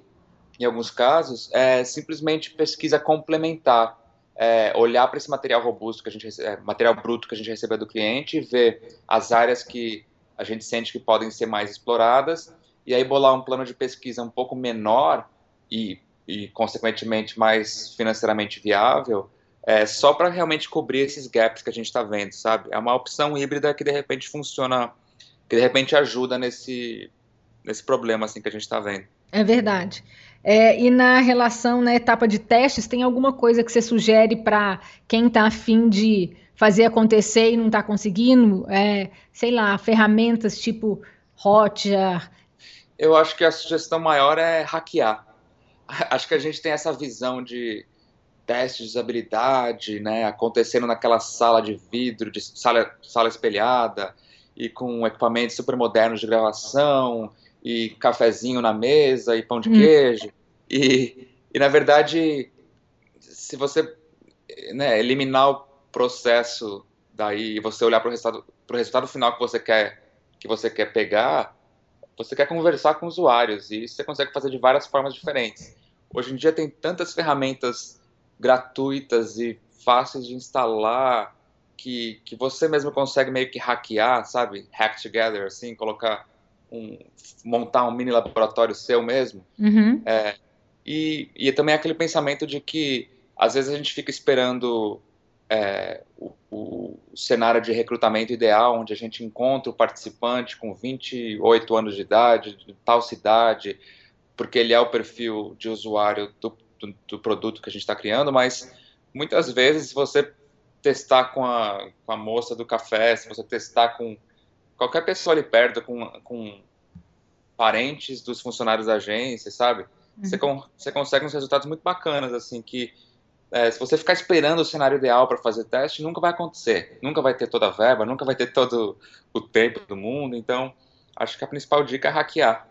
em alguns casos, é simplesmente pesquisa complementar, é, olhar para esse material robusto que a gente é, material bruto que a gente recebeu do cliente, ver as áreas que a gente sente que podem ser mais exploradas e aí bolar um plano de pesquisa um pouco menor e, e consequentemente mais financeiramente viável é, só para realmente cobrir esses gaps que a gente está vendo, sabe? É uma opção híbrida que de repente funciona, que de repente ajuda nesse, nesse problema assim que a gente está vendo. É verdade. É, e na relação, na etapa de testes, tem alguma coisa que você sugere para quem está afim de fazer acontecer e não está conseguindo? É, sei lá, ferramentas tipo Hotjar? Eu acho que a sugestão maior é hackear. Acho que a gente tem essa visão de testes de usabilidade, né, acontecendo naquela sala de vidro, de sala, sala espelhada, e com equipamentos super modernos de gravação, e cafezinho na mesa, e pão de hum. queijo. E, e, na verdade, se você né, eliminar o processo daí e você olhar para o resultado, resultado final que você quer que você quer pegar, você quer conversar com usuários e isso você consegue fazer de várias formas diferentes. Hoje em dia tem tantas ferramentas gratuitas e fáceis de instalar, que, que você mesmo consegue meio que hackear, sabe? Hack together, assim, colocar um, montar um mini laboratório seu mesmo. Uhum. É, e, e também aquele pensamento de que às vezes a gente fica esperando é, o, o, cenário de recrutamento ideal, onde a gente encontra o participante com 28 anos de idade, de tal cidade, porque ele é o perfil de usuário do, do, do produto que a gente está criando, mas muitas vezes se você testar com a, com a moça do café, se você testar com qualquer pessoa ali perto, com, com parentes dos funcionários da agência, sabe? Uhum. Você, você consegue uns resultados muito bacanas, assim, que é, se você ficar esperando o cenário ideal para fazer teste, nunca vai acontecer. Nunca vai ter toda a verba, nunca vai ter todo o tempo do mundo. Então, acho que a principal dica é hackear.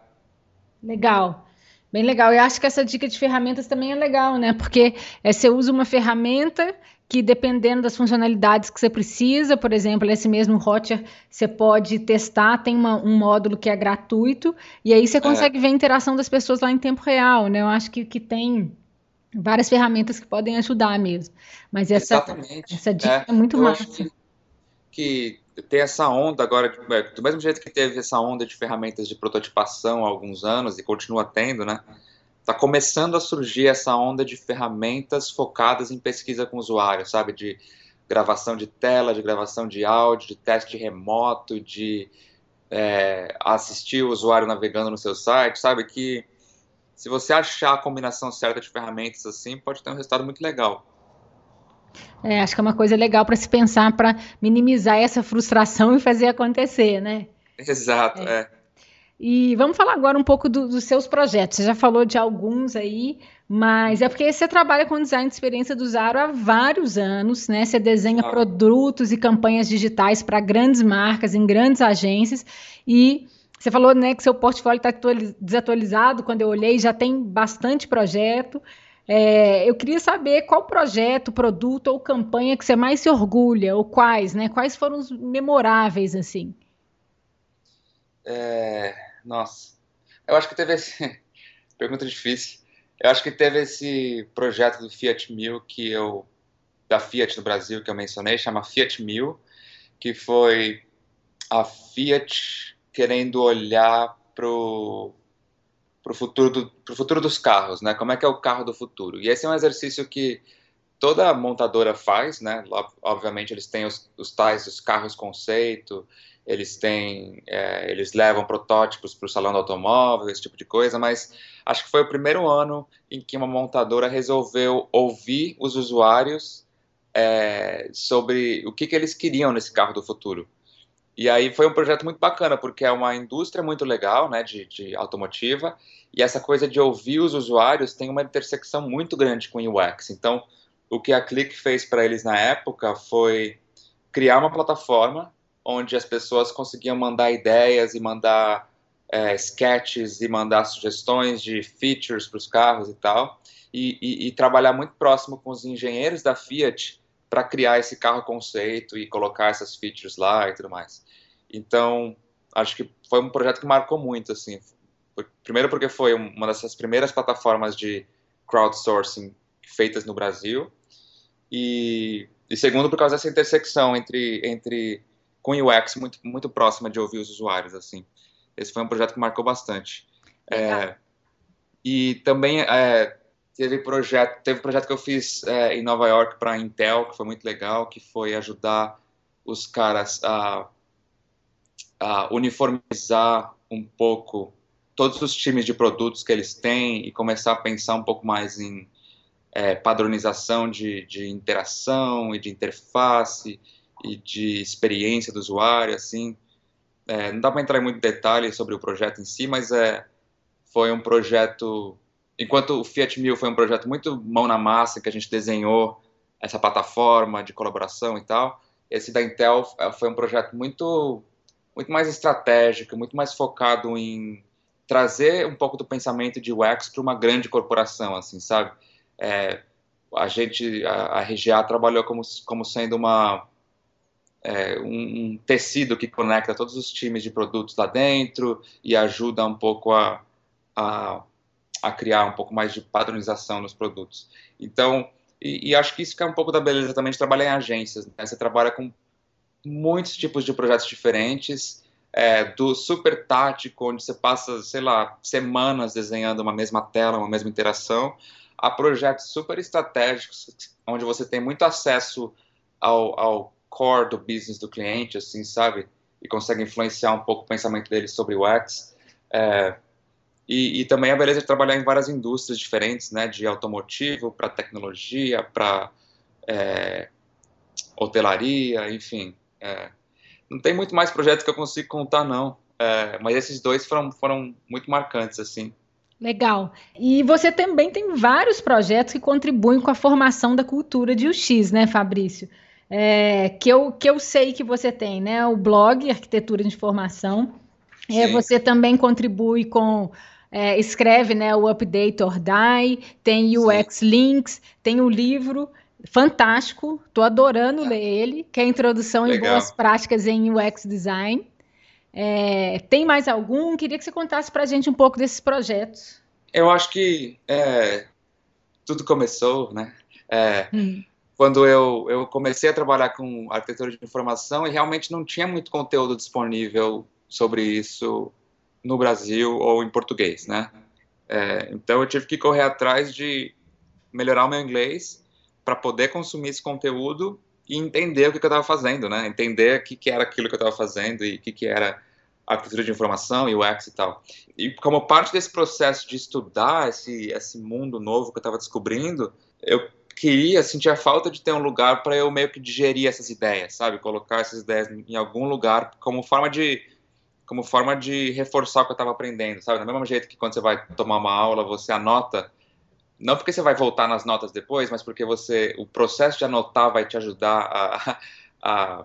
Legal. Bem legal. E acho que essa dica de ferramentas também é legal, né? Porque é, você usa uma ferramenta que, dependendo das funcionalidades que você precisa, por exemplo, esse mesmo Hotjar, você pode testar, tem uma, um módulo que é gratuito, e aí você é. consegue é. ver a interação das pessoas lá em tempo real, né? Eu acho que, que tem várias ferramentas que podem ajudar mesmo. Mas essa, essa dica é, é muito massa. Que, que ter essa onda agora, é, do mesmo jeito que teve essa onda de ferramentas de prototipação há alguns anos e continua tendo, né? Está começando a surgir essa onda de ferramentas focadas em pesquisa com o usuário, sabe? De gravação de tela, de gravação de áudio, de teste remoto, de é, assistir o usuário navegando no seu site, sabe? Que se você achar a combinação certa de ferramentas assim, pode ter um resultado muito legal. É, acho que é uma coisa legal para se pensar para minimizar essa frustração e fazer acontecer, né? Exato, é. é. E vamos falar agora um pouco do, dos seus projetos. Você já falou de alguns aí, Mas é porque você trabalha com design de experiência do Zaro há vários anos, né? Você desenha ah. produtos e campanhas digitais para grandes marcas, em grandes agências. E você falou né, que seu portfólio está desatualizado. Quando eu olhei, já tem bastante projeto. É, eu queria saber qual projeto, produto ou campanha que você mais se orgulha, ou quais, né? Quais foram os memoráveis, assim? É, nossa, eu acho que teve esse... Pergunta difícil. Eu acho que teve esse projeto do Fiat Mil que eu da Fiat no Brasil que eu mencionei, chama Fiat Mil, que foi a Fiat querendo olhar pro pro futuro do futuro dos carros, né? Como é que é o carro do futuro? E esse é um exercício que toda montadora faz, né? Obviamente eles têm os, os tais os carros conceito, eles têm, é, eles levam protótipos para o salão do automóvel, esse tipo de coisa, mas acho que foi o primeiro ano em que uma montadora resolveu ouvir os usuários é, sobre o que, que eles queriam nesse carro do futuro. E aí foi um projeto muito bacana, porque é uma indústria muito legal, né, de, de automotiva, e essa coisa de ouvir os usuários tem uma intersecção muito grande com o UX. Então, o que a Click fez para eles na época foi criar uma plataforma onde as pessoas conseguiam mandar ideias e mandar é, sketches e mandar sugestões de features para os carros e tal, e, e, e, trabalhar muito próximo com os engenheiros da Fiat para criar esse carro conceito e colocar essas features lá e tudo mais. Então, acho que foi um projeto que marcou muito, assim. Primeiro porque foi uma dessas primeiras plataformas de crowdsourcing feitas no Brasil, e, e segundo por causa dessa intersecção entre, entre com UX muito, muito próxima de ouvir os usuários, assim. Esse foi um projeto que marcou bastante. É, e também é, teve projeto, teve projeto que eu fiz é, em Nova York para Intel, que foi muito legal, que foi ajudar os caras a, a uniformizar um pouco todos os times de produtos que eles têm e começar a pensar um pouco mais em é, padronização de, de interação e de interface e de experiência do usuário, assim. É, não dá para entrar em muito detalhe sobre o projeto em si, mas é, foi um projeto. Enquanto o Fiat Mil foi um projeto muito mão na massa, que a gente desenhou essa plataforma de colaboração e tal, esse da Intel é, foi um projeto muito, muito mais estratégico, muito mais focado em trazer um pouco do pensamento de UX para uma grande corporação, assim, sabe? É, a gente, a, a RGA trabalhou como, como sendo uma é, um, um, tecido que conecta todos os times de produtos lá dentro e ajuda um pouco a, a, a criar um pouco mais de padronização nos produtos. Então, e, e, acho que isso que é um pouco da beleza também de trabalhar em agências. Né? Você trabalha com muitos tipos de projetos diferentes, é, do super tático, onde você passa, sei lá, semanas desenhando uma mesma tela, uma mesma interação, a projetos super estratégicos, onde você tem muito acesso ao, ao core do business do cliente, assim, sabe? E consegue influenciar um pouco o pensamento dele sobre o X. É, e, e, também a beleza de trabalhar em várias indústrias diferentes, né? De automotivo para tecnologia, para é, hotelaria, enfim. É, não tem muito mais projetos que eu consigo contar, não. É, mas esses dois foram, foram muito marcantes, assim. Legal. E você também tem vários projetos que contribuem com a formação da cultura de UX, né, Fabrício? é, que, eu, que eu sei que você tem, né? O blog Arquitetura de Informação. É, você também contribui com. É, escreve né, o Update or Die, tem UX Sim. Links, tem o livro fantástico, estou adorando ler ele, que é a Introdução Legal. em Boas Práticas em UX Design. É, tem mais algum? Queria que você contasse para a gente um pouco desses projetos. Eu acho que é, tudo começou, né? É, hum quando eu, eu comecei a trabalhar com arquitetura de informação e realmente não tinha muito conteúdo disponível sobre isso no Brasil ou em português, né? É, então eu tive que correr atrás de melhorar o meu inglês para poder consumir esse conteúdo e entender o que, que eu estava fazendo, né? Entender o que, que era aquilo que eu estava fazendo e o que, que era arquitetura de informação e UX e tal. E como parte desse processo de estudar esse, esse mundo novo que eu estava descobrindo, eu queria, sentia falta de ter um lugar para eu meio que digerir essas ideias, sabe? Colocar essas ideias em algum lugar como forma de como forma de reforçar o que eu estava aprendendo, sabe? Do mesmo jeito que quando você vai tomar uma aula, você anota não porque você vai voltar nas notas depois, mas porque você o processo de anotar vai te ajudar a, a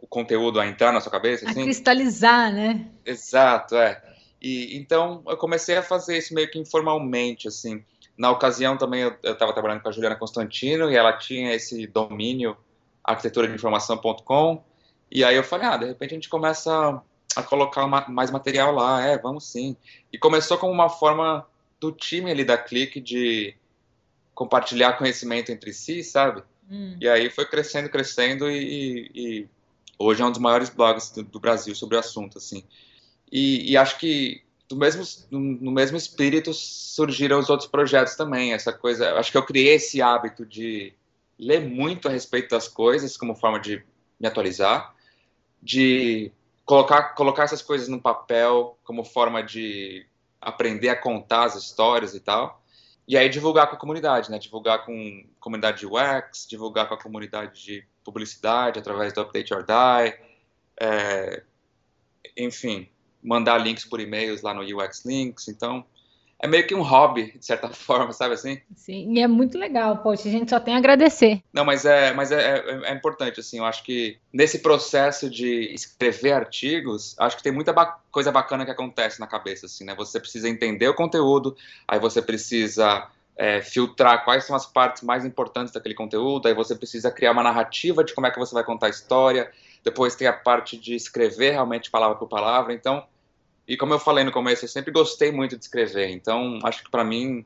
o conteúdo a entrar na sua cabeça, a assim. cristalizar, né? Exato, é. E então eu comecei a fazer isso meio que informalmente, assim. Na ocasião também eu estava trabalhando com a Juliana Constantino e ela tinha esse domínio arquitetura de informação.com e aí eu falei, ah, de repente a gente começa a colocar mais material lá, é, vamos sim. E começou como uma forma do time ali da Clique de compartilhar conhecimento entre si, sabe? Hum. E aí foi crescendo, crescendo e, e, hoje é um dos maiores blogs do, do Brasil sobre o assunto, assim. E, e acho que do mesmo, no, mesmo espírito surgiram os outros projetos também. Essa coisa, acho que eu criei esse hábito de ler muito a respeito das coisas como forma de me atualizar, de colocar, colocar essas coisas no papel como forma de aprender a contar as histórias e tal. E aí divulgar com a comunidade, né? Divulgar com a comunidade de UX, divulgar com a comunidade de publicidade através do Update or Die, é, enfim, mandar links por e-mails lá no UX Links. Então, é meio que um hobby, de certa forma, sabe assim? Sim, e é muito legal, poxa, a gente só tem a agradecer. Não, mas é, mas é, é, é importante, assim, eu acho que nesse processo de escrever artigos, acho que tem muita ba coisa bacana que acontece na cabeça, assim, né? Você precisa entender o conteúdo, aí você precisa é, filtrar quais são as partes mais importantes daquele conteúdo, aí você precisa criar uma narrativa de como é que você vai contar a história, depois tem a parte de escrever realmente palavra por palavra, então e como eu falei no começo, eu sempre gostei muito de escrever, então acho que para mim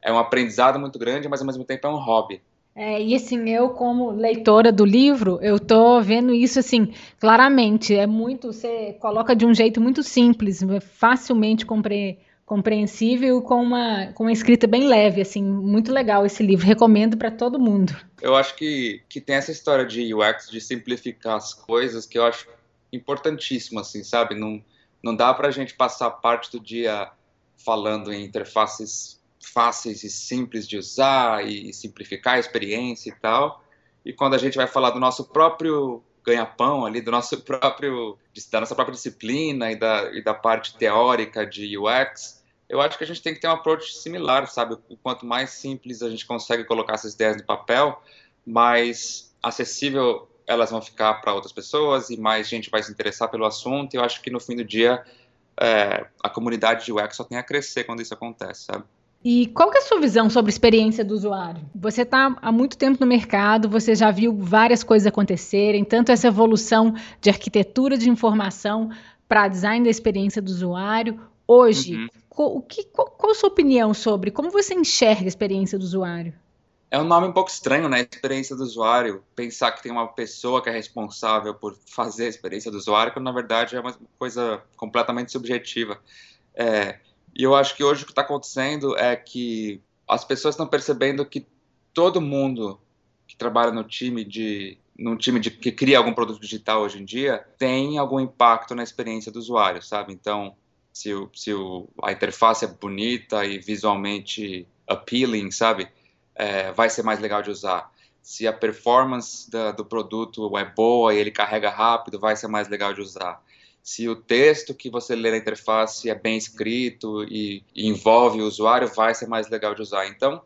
é um aprendizado muito grande, mas ao mesmo tempo é um hobby. É, e assim, eu como leitora do livro, eu tô vendo isso assim, claramente, é muito, você coloca de um jeito muito simples, facilmente compre, compreensível, com uma, com uma escrita bem leve, assim, muito legal esse livro, recomendo para todo mundo. Eu acho que, que tem essa história de UX, de simplificar as coisas, que eu acho importantíssimo, assim, sabe? Não não dá para a gente passar parte do dia falando em interfaces fáceis e simples de usar e simplificar a experiência e tal. E quando a gente vai falar do nosso próprio ganha-pão ali, do nosso próprio, da nossa própria disciplina e da, e da parte teórica de UX, eu acho que a gente tem que ter um approach similar, sabe? O quanto mais simples a gente consegue colocar essas ideias no papel, mais acessível elas vão ficar para outras pessoas e mais gente vai se interessar pelo assunto. E eu acho que no fim do dia é, a comunidade de UX só tem a crescer quando isso acontece, sabe? E qual que é a sua visão sobre a experiência do usuário? Você está há muito tempo no mercado, você já viu várias coisas acontecerem, tanto essa evolução de arquitetura de informação para design da experiência do usuário. Hoje, uhum. qual, o que, qual, qual a sua opinião sobre como você enxerga a experiência do usuário? É um nome um pouco estranho, né? Experiência do usuário. Pensar que tem uma pessoa que é responsável por fazer a experiência do usuário, quando na verdade é uma coisa completamente subjetiva. É, e eu acho que hoje o que está acontecendo é que as pessoas estão percebendo que todo mundo que trabalha no time de no time de, que cria algum produto digital hoje em dia tem algum impacto na experiência do usuário, sabe? Então, se, o, se o, a interface é bonita e visualmente appealing, sabe? É, vai ser mais legal de usar. Se a performance da, do produto é boa e ele carrega rápido, vai ser mais legal de usar. Se o texto que você lê na interface é bem escrito e, e envolve o usuário, vai ser mais legal de usar. Então,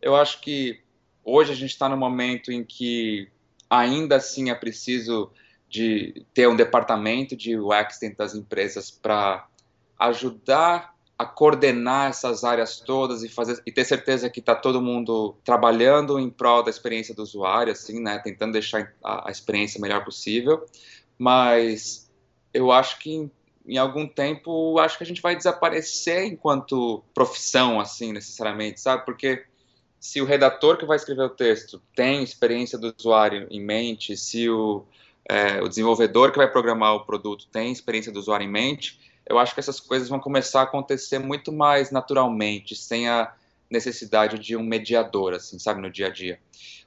eu acho que hoje a gente está no momento em que ainda assim é preciso de ter um departamento de UX dentro das empresas para ajudar a coordenar essas áreas todas e fazer e ter certeza que está todo mundo trabalhando em prol da experiência do usuário, assim, né, tentando deixar a, a experiência melhor possível. Mas eu acho que em, em algum tempo acho que a gente vai desaparecer enquanto profissão, assim, necessariamente, sabe? Porque se o redator que vai escrever o texto tem experiência do usuário em mente, se o, é, o desenvolvedor que vai programar o produto tem experiência do usuário em mente, eu acho que essas coisas vão começar a acontecer muito mais naturalmente, sem a necessidade de um mediador, assim, sabe, no dia a dia.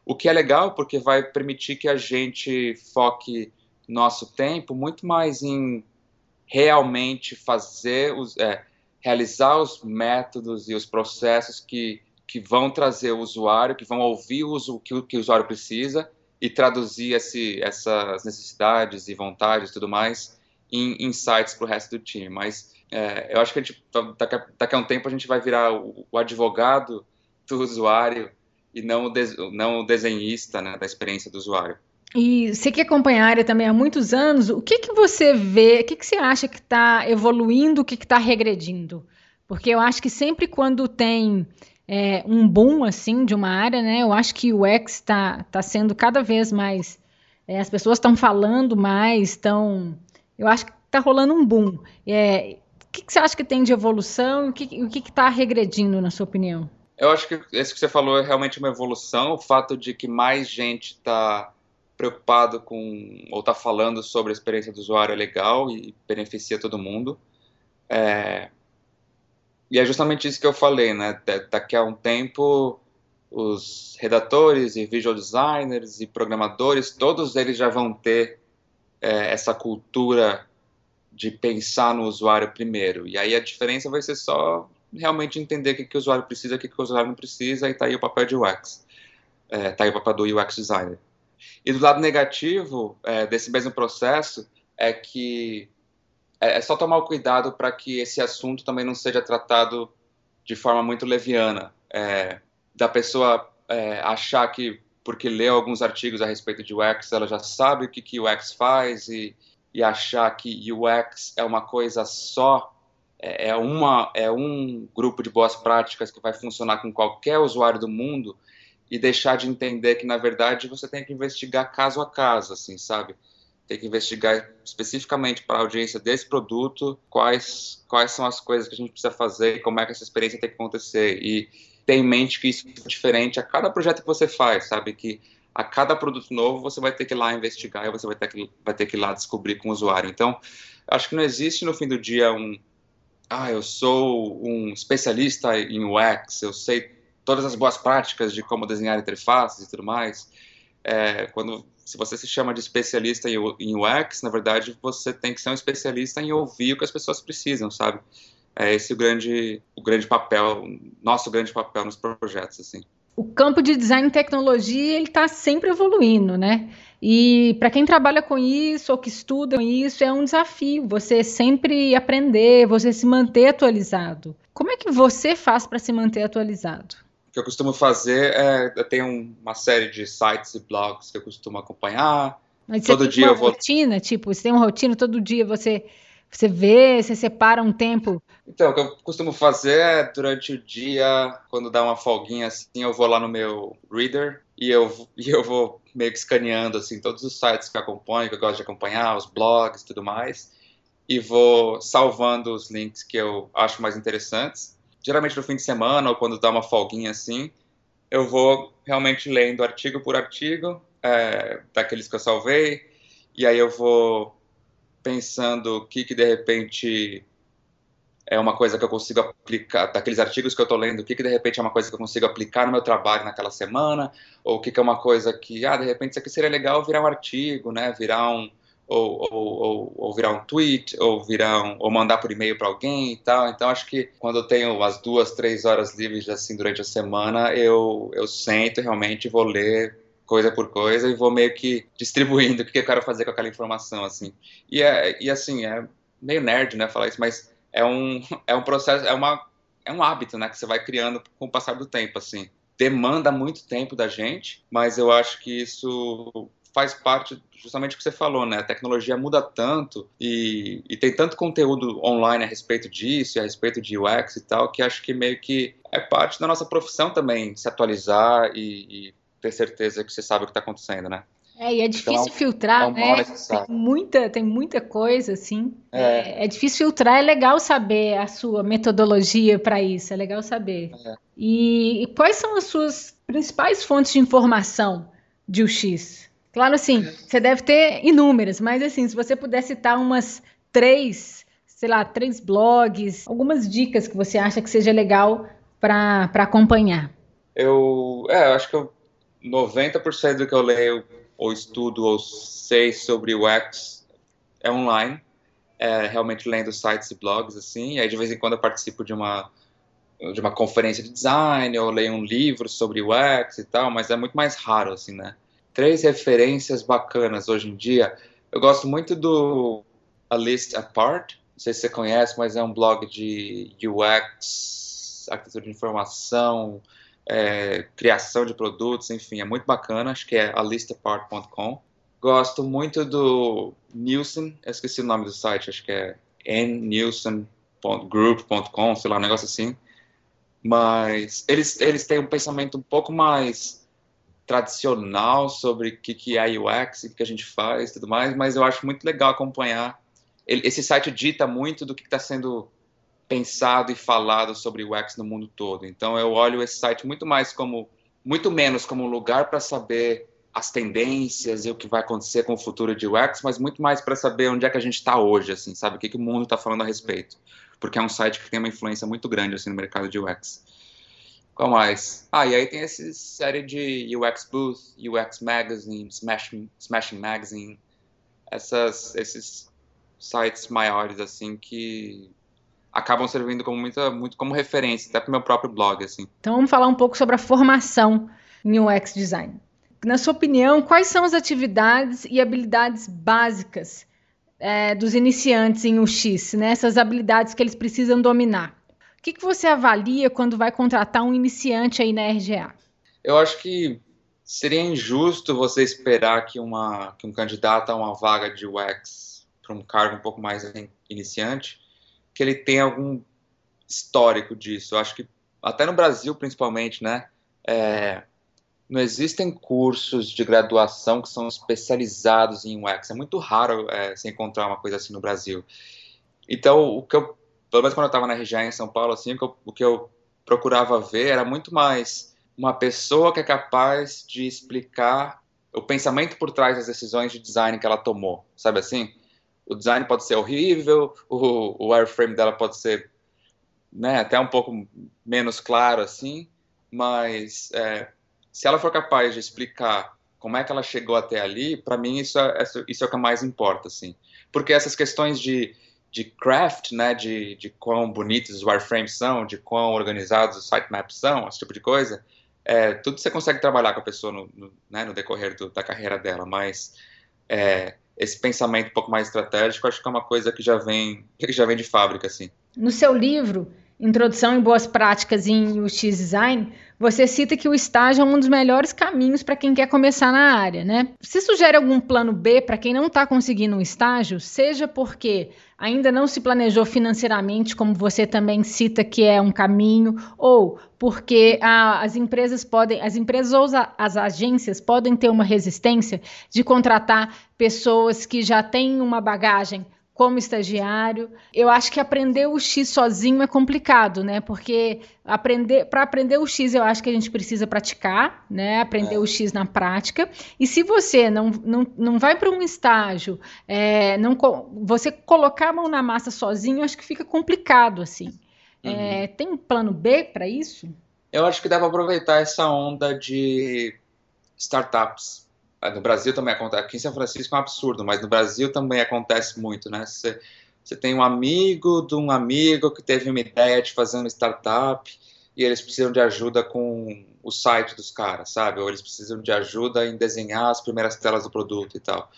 O que é legal porque vai permitir que a gente foque nosso tempo muito mais em realmente fazer os, é, realizar os métodos e os processos que, que vão trazer o usuário, que vão ouvir o, o que, o que o usuário precisa e traduzir esse, essas necessidades e vontades e tudo mais em insights para o resto do time. Mas é, eu acho que a gente, daqui, a, daqui a um tempo a gente vai virar o, o advogado do usuário e não o, não o desenhista né, da experiência do usuário. E você que acompanha a área também há muitos anos, o que, que você vê, o que, que você acha que está evoluindo, o que está regredindo? Porque eu acho que sempre quando tem é, um boom assim de uma área, né, eu acho que o X está tá sendo cada vez mais. É, as pessoas estão falando mais, estão. Eu acho que está rolando um boom. É, o que, que, você acha que tem de evolução o que está regredindo, na sua opinião? Eu acho que isso que você falou é realmente uma evolução. O fato de que mais gente está preocupado com ou está falando sobre a experiência do usuário é legal e beneficia todo mundo. É, e é justamente isso que eu falei, né? Daqui a um tempo, os redatores e visual designers e programadores, todos eles já vão ter é, essa cultura de pensar no usuário primeiro. E aí a diferença vai ser só realmente entender o que, que o usuário precisa, o que, que o usuário não precisa, e tá aí o papel de UX. É, tá aí o papel do UX designer. E do lado negativo é, desse mesmo processo é que é, é só tomar cuidado para que esse assunto também não seja tratado de forma muito leviana. É, da pessoa é, achar que, porque leu alguns artigos a respeito de UX, ela já sabe o que, que UX faz e, e achar que UX é uma coisa só, é, é, uma, é um grupo de boas práticas que vai funcionar com qualquer usuário do mundo e deixar de entender que, na verdade, você tem que investigar caso a caso, assim, sabe? Tem que investigar especificamente para a audiência desse produto quais, quais são as coisas que a gente precisa fazer e como é que essa experiência tem que acontecer. E ter em mente que isso é diferente a cada projeto que você faz, sabe? Que a cada produto novo você vai ter que ir lá investigar e você vai ter que, vai ter que ir lá descobrir com o usuário. Então, acho que não existe no fim do dia um. Ah, eu sou um especialista em UX, eu sei todas as boas práticas de como desenhar interfaces e tudo mais. É, quando se você se chama de especialista em UX, na verdade você tem que ser um especialista em ouvir o que as pessoas precisam, sabe? É esse o grande, o grande papel, nosso grande papel nos projetos, assim. O campo de design e tecnologia ele está sempre evoluindo, né? E para quem trabalha com isso ou que estuda com isso é um desafio. Você sempre aprender, você se manter atualizado. Como é que você faz para se manter atualizado? que eu costumo fazer é eu tenho uma série de sites e blogs que eu costumo acompanhar. Mas todo você dia tem uma eu vou rotina, tipo, você tem uma rotina todo dia você você vê, você separa um tempo. Então, o que eu costumo fazer é durante o dia, quando dá uma folguinha assim, eu vou lá no meu reader e eu, e eu vou meio que escaneando assim todos os sites que eu acompanho, que eu gosto de acompanhar, os blogs e tudo mais, e vou salvando os links que eu acho mais interessantes geralmente no fim de semana ou quando dá uma folguinha assim, eu vou realmente lendo artigo por artigo, é, daqueles que eu salvei, e aí eu vou pensando o que, que de repente é uma coisa que eu consigo aplicar, daqueles artigos que eu estou lendo, o que, que de repente é uma coisa que eu consigo aplicar no meu trabalho naquela semana, ou o que, que é uma coisa que, ah, de repente isso aqui seria legal virar um artigo, né, virar um, ou, ou, ou, virar um tweet, ou virar um, ou mandar por e-mail para alguém e tal. Então acho que quando eu tenho as duas, três horas livres assim durante a semana, eu, eu sento realmente vou ler coisa por coisa e vou meio que distribuindo o que eu quero fazer com aquela informação assim. E é e assim é meio nerd, né, falar isso, mas é um é um processo, é uma é um hábito, né, que você vai criando com o passar do tempo assim. Demanda muito tempo da gente, mas eu acho que isso faz parte justamente do que você falou, né? A tecnologia muda tanto e, e, tem tanto conteúdo online a respeito disso, a respeito de UX e tal, que acho que meio que é parte da nossa profissão também se atualizar e, e ter certeza que você sabe o que está acontecendo, né? É, e é difícil então, filtrar, é né? Tem muita, tem muita coisa, assim. É. É, é. difícil filtrar, é legal saber a sua metodologia para isso, é legal saber. É. E, e, quais são as suas principais fontes de informação de UX? Claro, assim, você deve ter inúmeras, mas assim, se você puder citar umas três, sei lá, três blogs, algumas dicas que você acha que seja legal para acompanhar. Eu, é, eu acho que eu, 90% do que eu leio ou estudo ou sei sobre UX é online, é, realmente lendo sites e blogs assim, e aí de vez em quando eu participo de uma de uma conferência de design ou leio um livro sobre UX e tal, mas é muito mais raro assim, né? três referências bacanas hoje em dia. Eu gosto muito do A List Apart, não sei se você conhece, mas é um blog de UX, arquitetura de informação, é, criação de produtos, enfim, é muito bacana. Acho que é alistapart.com. Gosto muito do Nielsen, esqueci o nome do site, acho que é nnielsen.group.com, sei lá, um negócio assim. Mas eles, eles têm um pensamento um pouco mais tradicional sobre o que, que é UX, o que a gente faz e tudo mais, mas eu acho muito legal acompanhar. Ele, esse site dita muito do que está sendo pensado e falado sobre UX no mundo todo. Então eu olho esse site muito mais como, muito menos como um lugar para saber as tendências e o que vai acontecer com o futuro de UX, mas muito mais para saber onde é que a gente está hoje, assim, sabe? O que, que o mundo está falando a respeito. Porque é um site que tem uma influência muito grande assim, no mercado de UX. Qual mais? Ah, e aí tem essa série de UX Booth, UX Magazine, Smashing, Smashing Magazine, essas, esses sites maiores, assim, que acabam servindo como muita, muito como referência, até para o meu próprio blog, assim. Então vamos falar um pouco sobre a formação em UX Design. Na sua opinião, quais são as atividades e habilidades básicas é, dos iniciantes em UX, né? essas habilidades que eles precisam dominar? O que, que você avalia quando vai contratar um iniciante aí na RGA? Eu acho que seria injusto você esperar que, uma, que um candidato a uma vaga de UX para um cargo um pouco mais iniciante, que ele tenha algum histórico disso. Eu acho que até no Brasil, principalmente, né? É, não existem cursos de graduação que são especializados em UX. É muito raro é, se encontrar uma coisa assim no Brasil. Então, o que eu pelo menos quando eu estava na região em São Paulo, assim, o que, eu, o que eu procurava ver era muito mais uma pessoa que é capaz de explicar o pensamento por trás das decisões de design que ela tomou, sabe assim? O design pode ser horrível, o, o wireframe dela pode ser né, até um pouco menos claro assim, mas é, se ela for capaz de explicar como é que ela chegou até ali, para mim isso é, isso é o que mais importa, assim. Porque essas questões de de craft, né, de, de quão bonitos os wireframes são, de quão organizados os sitemaps são, esse tipo de coisa, é, tudo você consegue trabalhar com a pessoa no, no, né, no decorrer do, da carreira dela, mas é, esse pensamento um pouco mais estratégico, acho que é uma coisa que já vem, que já vem de fábrica, assim. No seu livro, Introdução em Boas Práticas em UX Design, você cita que o estágio é um dos melhores caminhos para quem quer começar na área, né? Você sugere algum plano B para quem não está conseguindo um estágio, seja porque ainda não se planejou financeiramente, como você também cita que é um caminho, ou porque a, as empresas podem, as empresas ou as agências podem ter uma resistência de contratar pessoas que já têm uma bagagem como estagiário. Eu acho que aprender o X sozinho é complicado, né? Porque aprender para aprender o X eu acho que a gente precisa praticar, né? Aprender é. o X na prática. E se você não, não, não vai para um estágio, é, não você colocar a mão na massa sozinho, eu acho que fica complicado assim. É, uhum. É, tem um plano B para isso? Eu acho que dá para aproveitar essa onda de startups no Brasil também acontece. Aqui em São Francisco é um absurdo, mas no Brasil também acontece muito, né? Você, você tem um amigo de um amigo que teve uma ideia de fazer uma startup e eles precisam de ajuda com o site dos caras, sabe? Ou eles precisam de ajuda em desenhar as primeiras telas do produto e tal.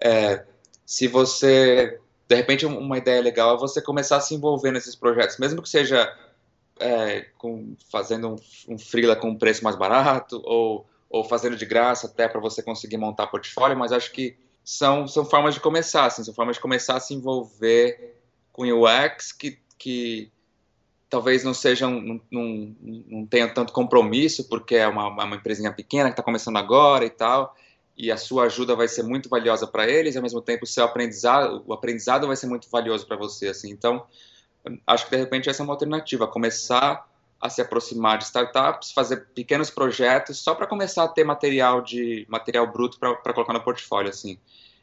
É, se você, de repente, uma ideia legal é você começar a se envolver nesses projetos, mesmo que seja é, com, fazendo um, um freela com um preço mais barato ou ou fazendo de graça até para você conseguir montar portfólio, mas acho que são, são formas de começar, assim, são formas de começar a se envolver com UX que, que talvez não sejam, não, não, não tenham tanto compromisso, porque é uma, uma empresinha pequena que está começando agora e tal, e a sua ajuda vai ser muito valiosa para eles, e ao mesmo tempo o seu aprendizado, o aprendizado vai ser muito valioso para você, assim, então acho que de repente essa é uma alternativa, começar a se aproximar de startups, fazer pequenos projetos só para começar a ter material de material bruto para colocar no portfólio assim.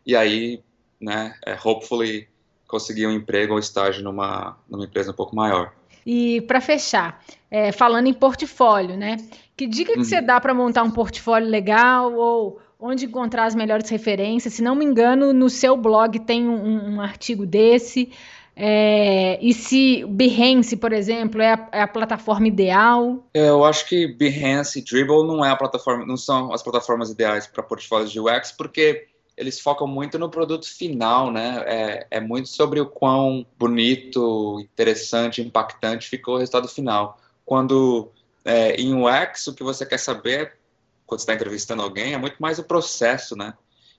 E aí, né, é, hopefully conseguir um emprego ou estágio numa numa empresa um pouco maior. E para fechar, é, falando em portfólio, né? Que dica que uhum. você dá para montar um portfólio legal ou onde encontrar as melhores referências? Se não me engano, no seu blog tem um, um artigo desse. É, e se Behance, por exemplo, é a, é a, plataforma ideal? Eu acho que Behance e Dribble não é a plataforma, não são as plataformas ideais para portfólios de UX, porque eles focam muito no produto final, né? É, é muito sobre o quão bonito, interessante, impactante ficou o resultado final. Quando É, em UX, o que você quer saber quando está entrevistando alguém é muito mais o processo, né?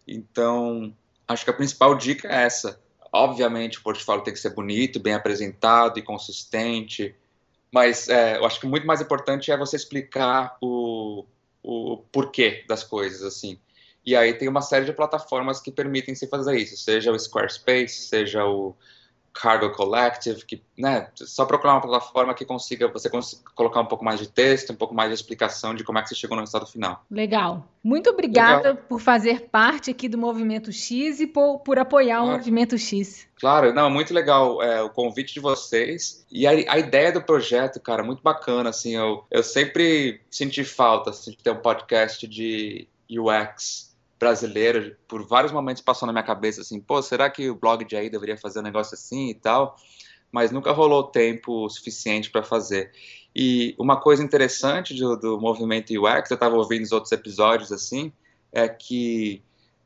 Então, acho que a principal dica é essa. Obviamente, o portfólio tem que ser bonito, bem apresentado e consistente, mas é, eu acho que muito mais importante é você explicar o, o porquê das coisas, assim. E aí tem uma série de plataformas que permitem se fazer isso, seja o Squarespace, seja o Cargo Collective, que, né, só procurar uma plataforma que consiga você colocar um pouco mais de texto, um pouco mais de explicação de como é que você chegou no resultado final. Legal. Muito obrigada Legal. por fazer parte aqui do Movimento X e por, por apoiar claro. o Movimento X. Claro, não, muito legal é, o convite de vocês e a, a, ideia do projeto, cara, muito bacana, assim, eu, eu sempre senti falta assim, de ter um podcast de UX brasileira, por vários momentos passou na minha cabeça assim, pô, será que o blog de aí deveria fazer um negócio assim e tal? Mas nunca rolou tempo suficiente para fazer. E uma coisa interessante do, do movimento UX, eu estava ouvindo os outros episódios assim, é que,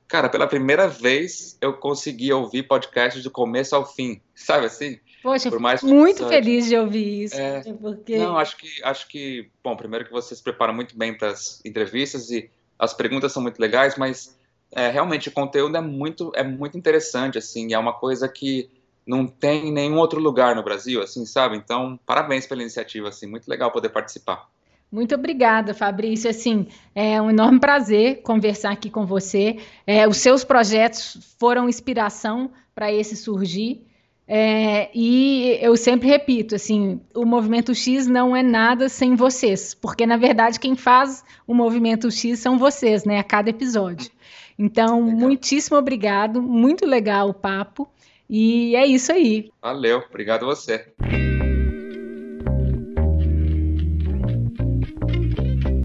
cara, pela primeira vez eu consegui ouvir podcast do começo ao fim, sabe assim? Poxa, por mais muito feliz de ouvir isso. É, porque... Não, acho que, acho que, bom, primeiro que você se prepara muito bem para as entrevistas e as perguntas são muito legais, mas é, realmente o conteúdo é muito, é muito interessante, assim, é uma coisa que não tem em nenhum outro lugar no Brasil, assim, sabe? Então, parabéns pela iniciativa, assim, muito legal poder participar. Muito obrigada, Fabrício. Assim, é um enorme prazer conversar aqui com você. É, os seus projetos foram inspiração para esse surgir. É, e eu sempre repito, assim, o movimento X não é nada sem vocês, porque na verdade quem faz o movimento X são vocês, né, a cada episódio. Então, legal. muitíssimo obrigado, muito legal o papo, e é isso aí. Valeu, obrigado a você.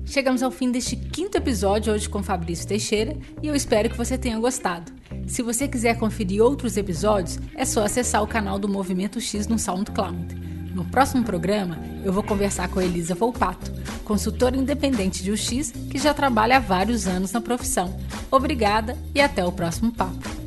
Chegamos ao fim deste quinto episódio hoje com Fabrício Teixeira e eu espero que você tenha gostado. Se você quiser conferir outros episódios, é só acessar o canal do Movimento X no SoundCloud. No próximo programa, eu vou conversar com Elisa Volpato, consultora independente de UX que já trabalha há vários anos na profissão. Obrigada e até o próximo papo.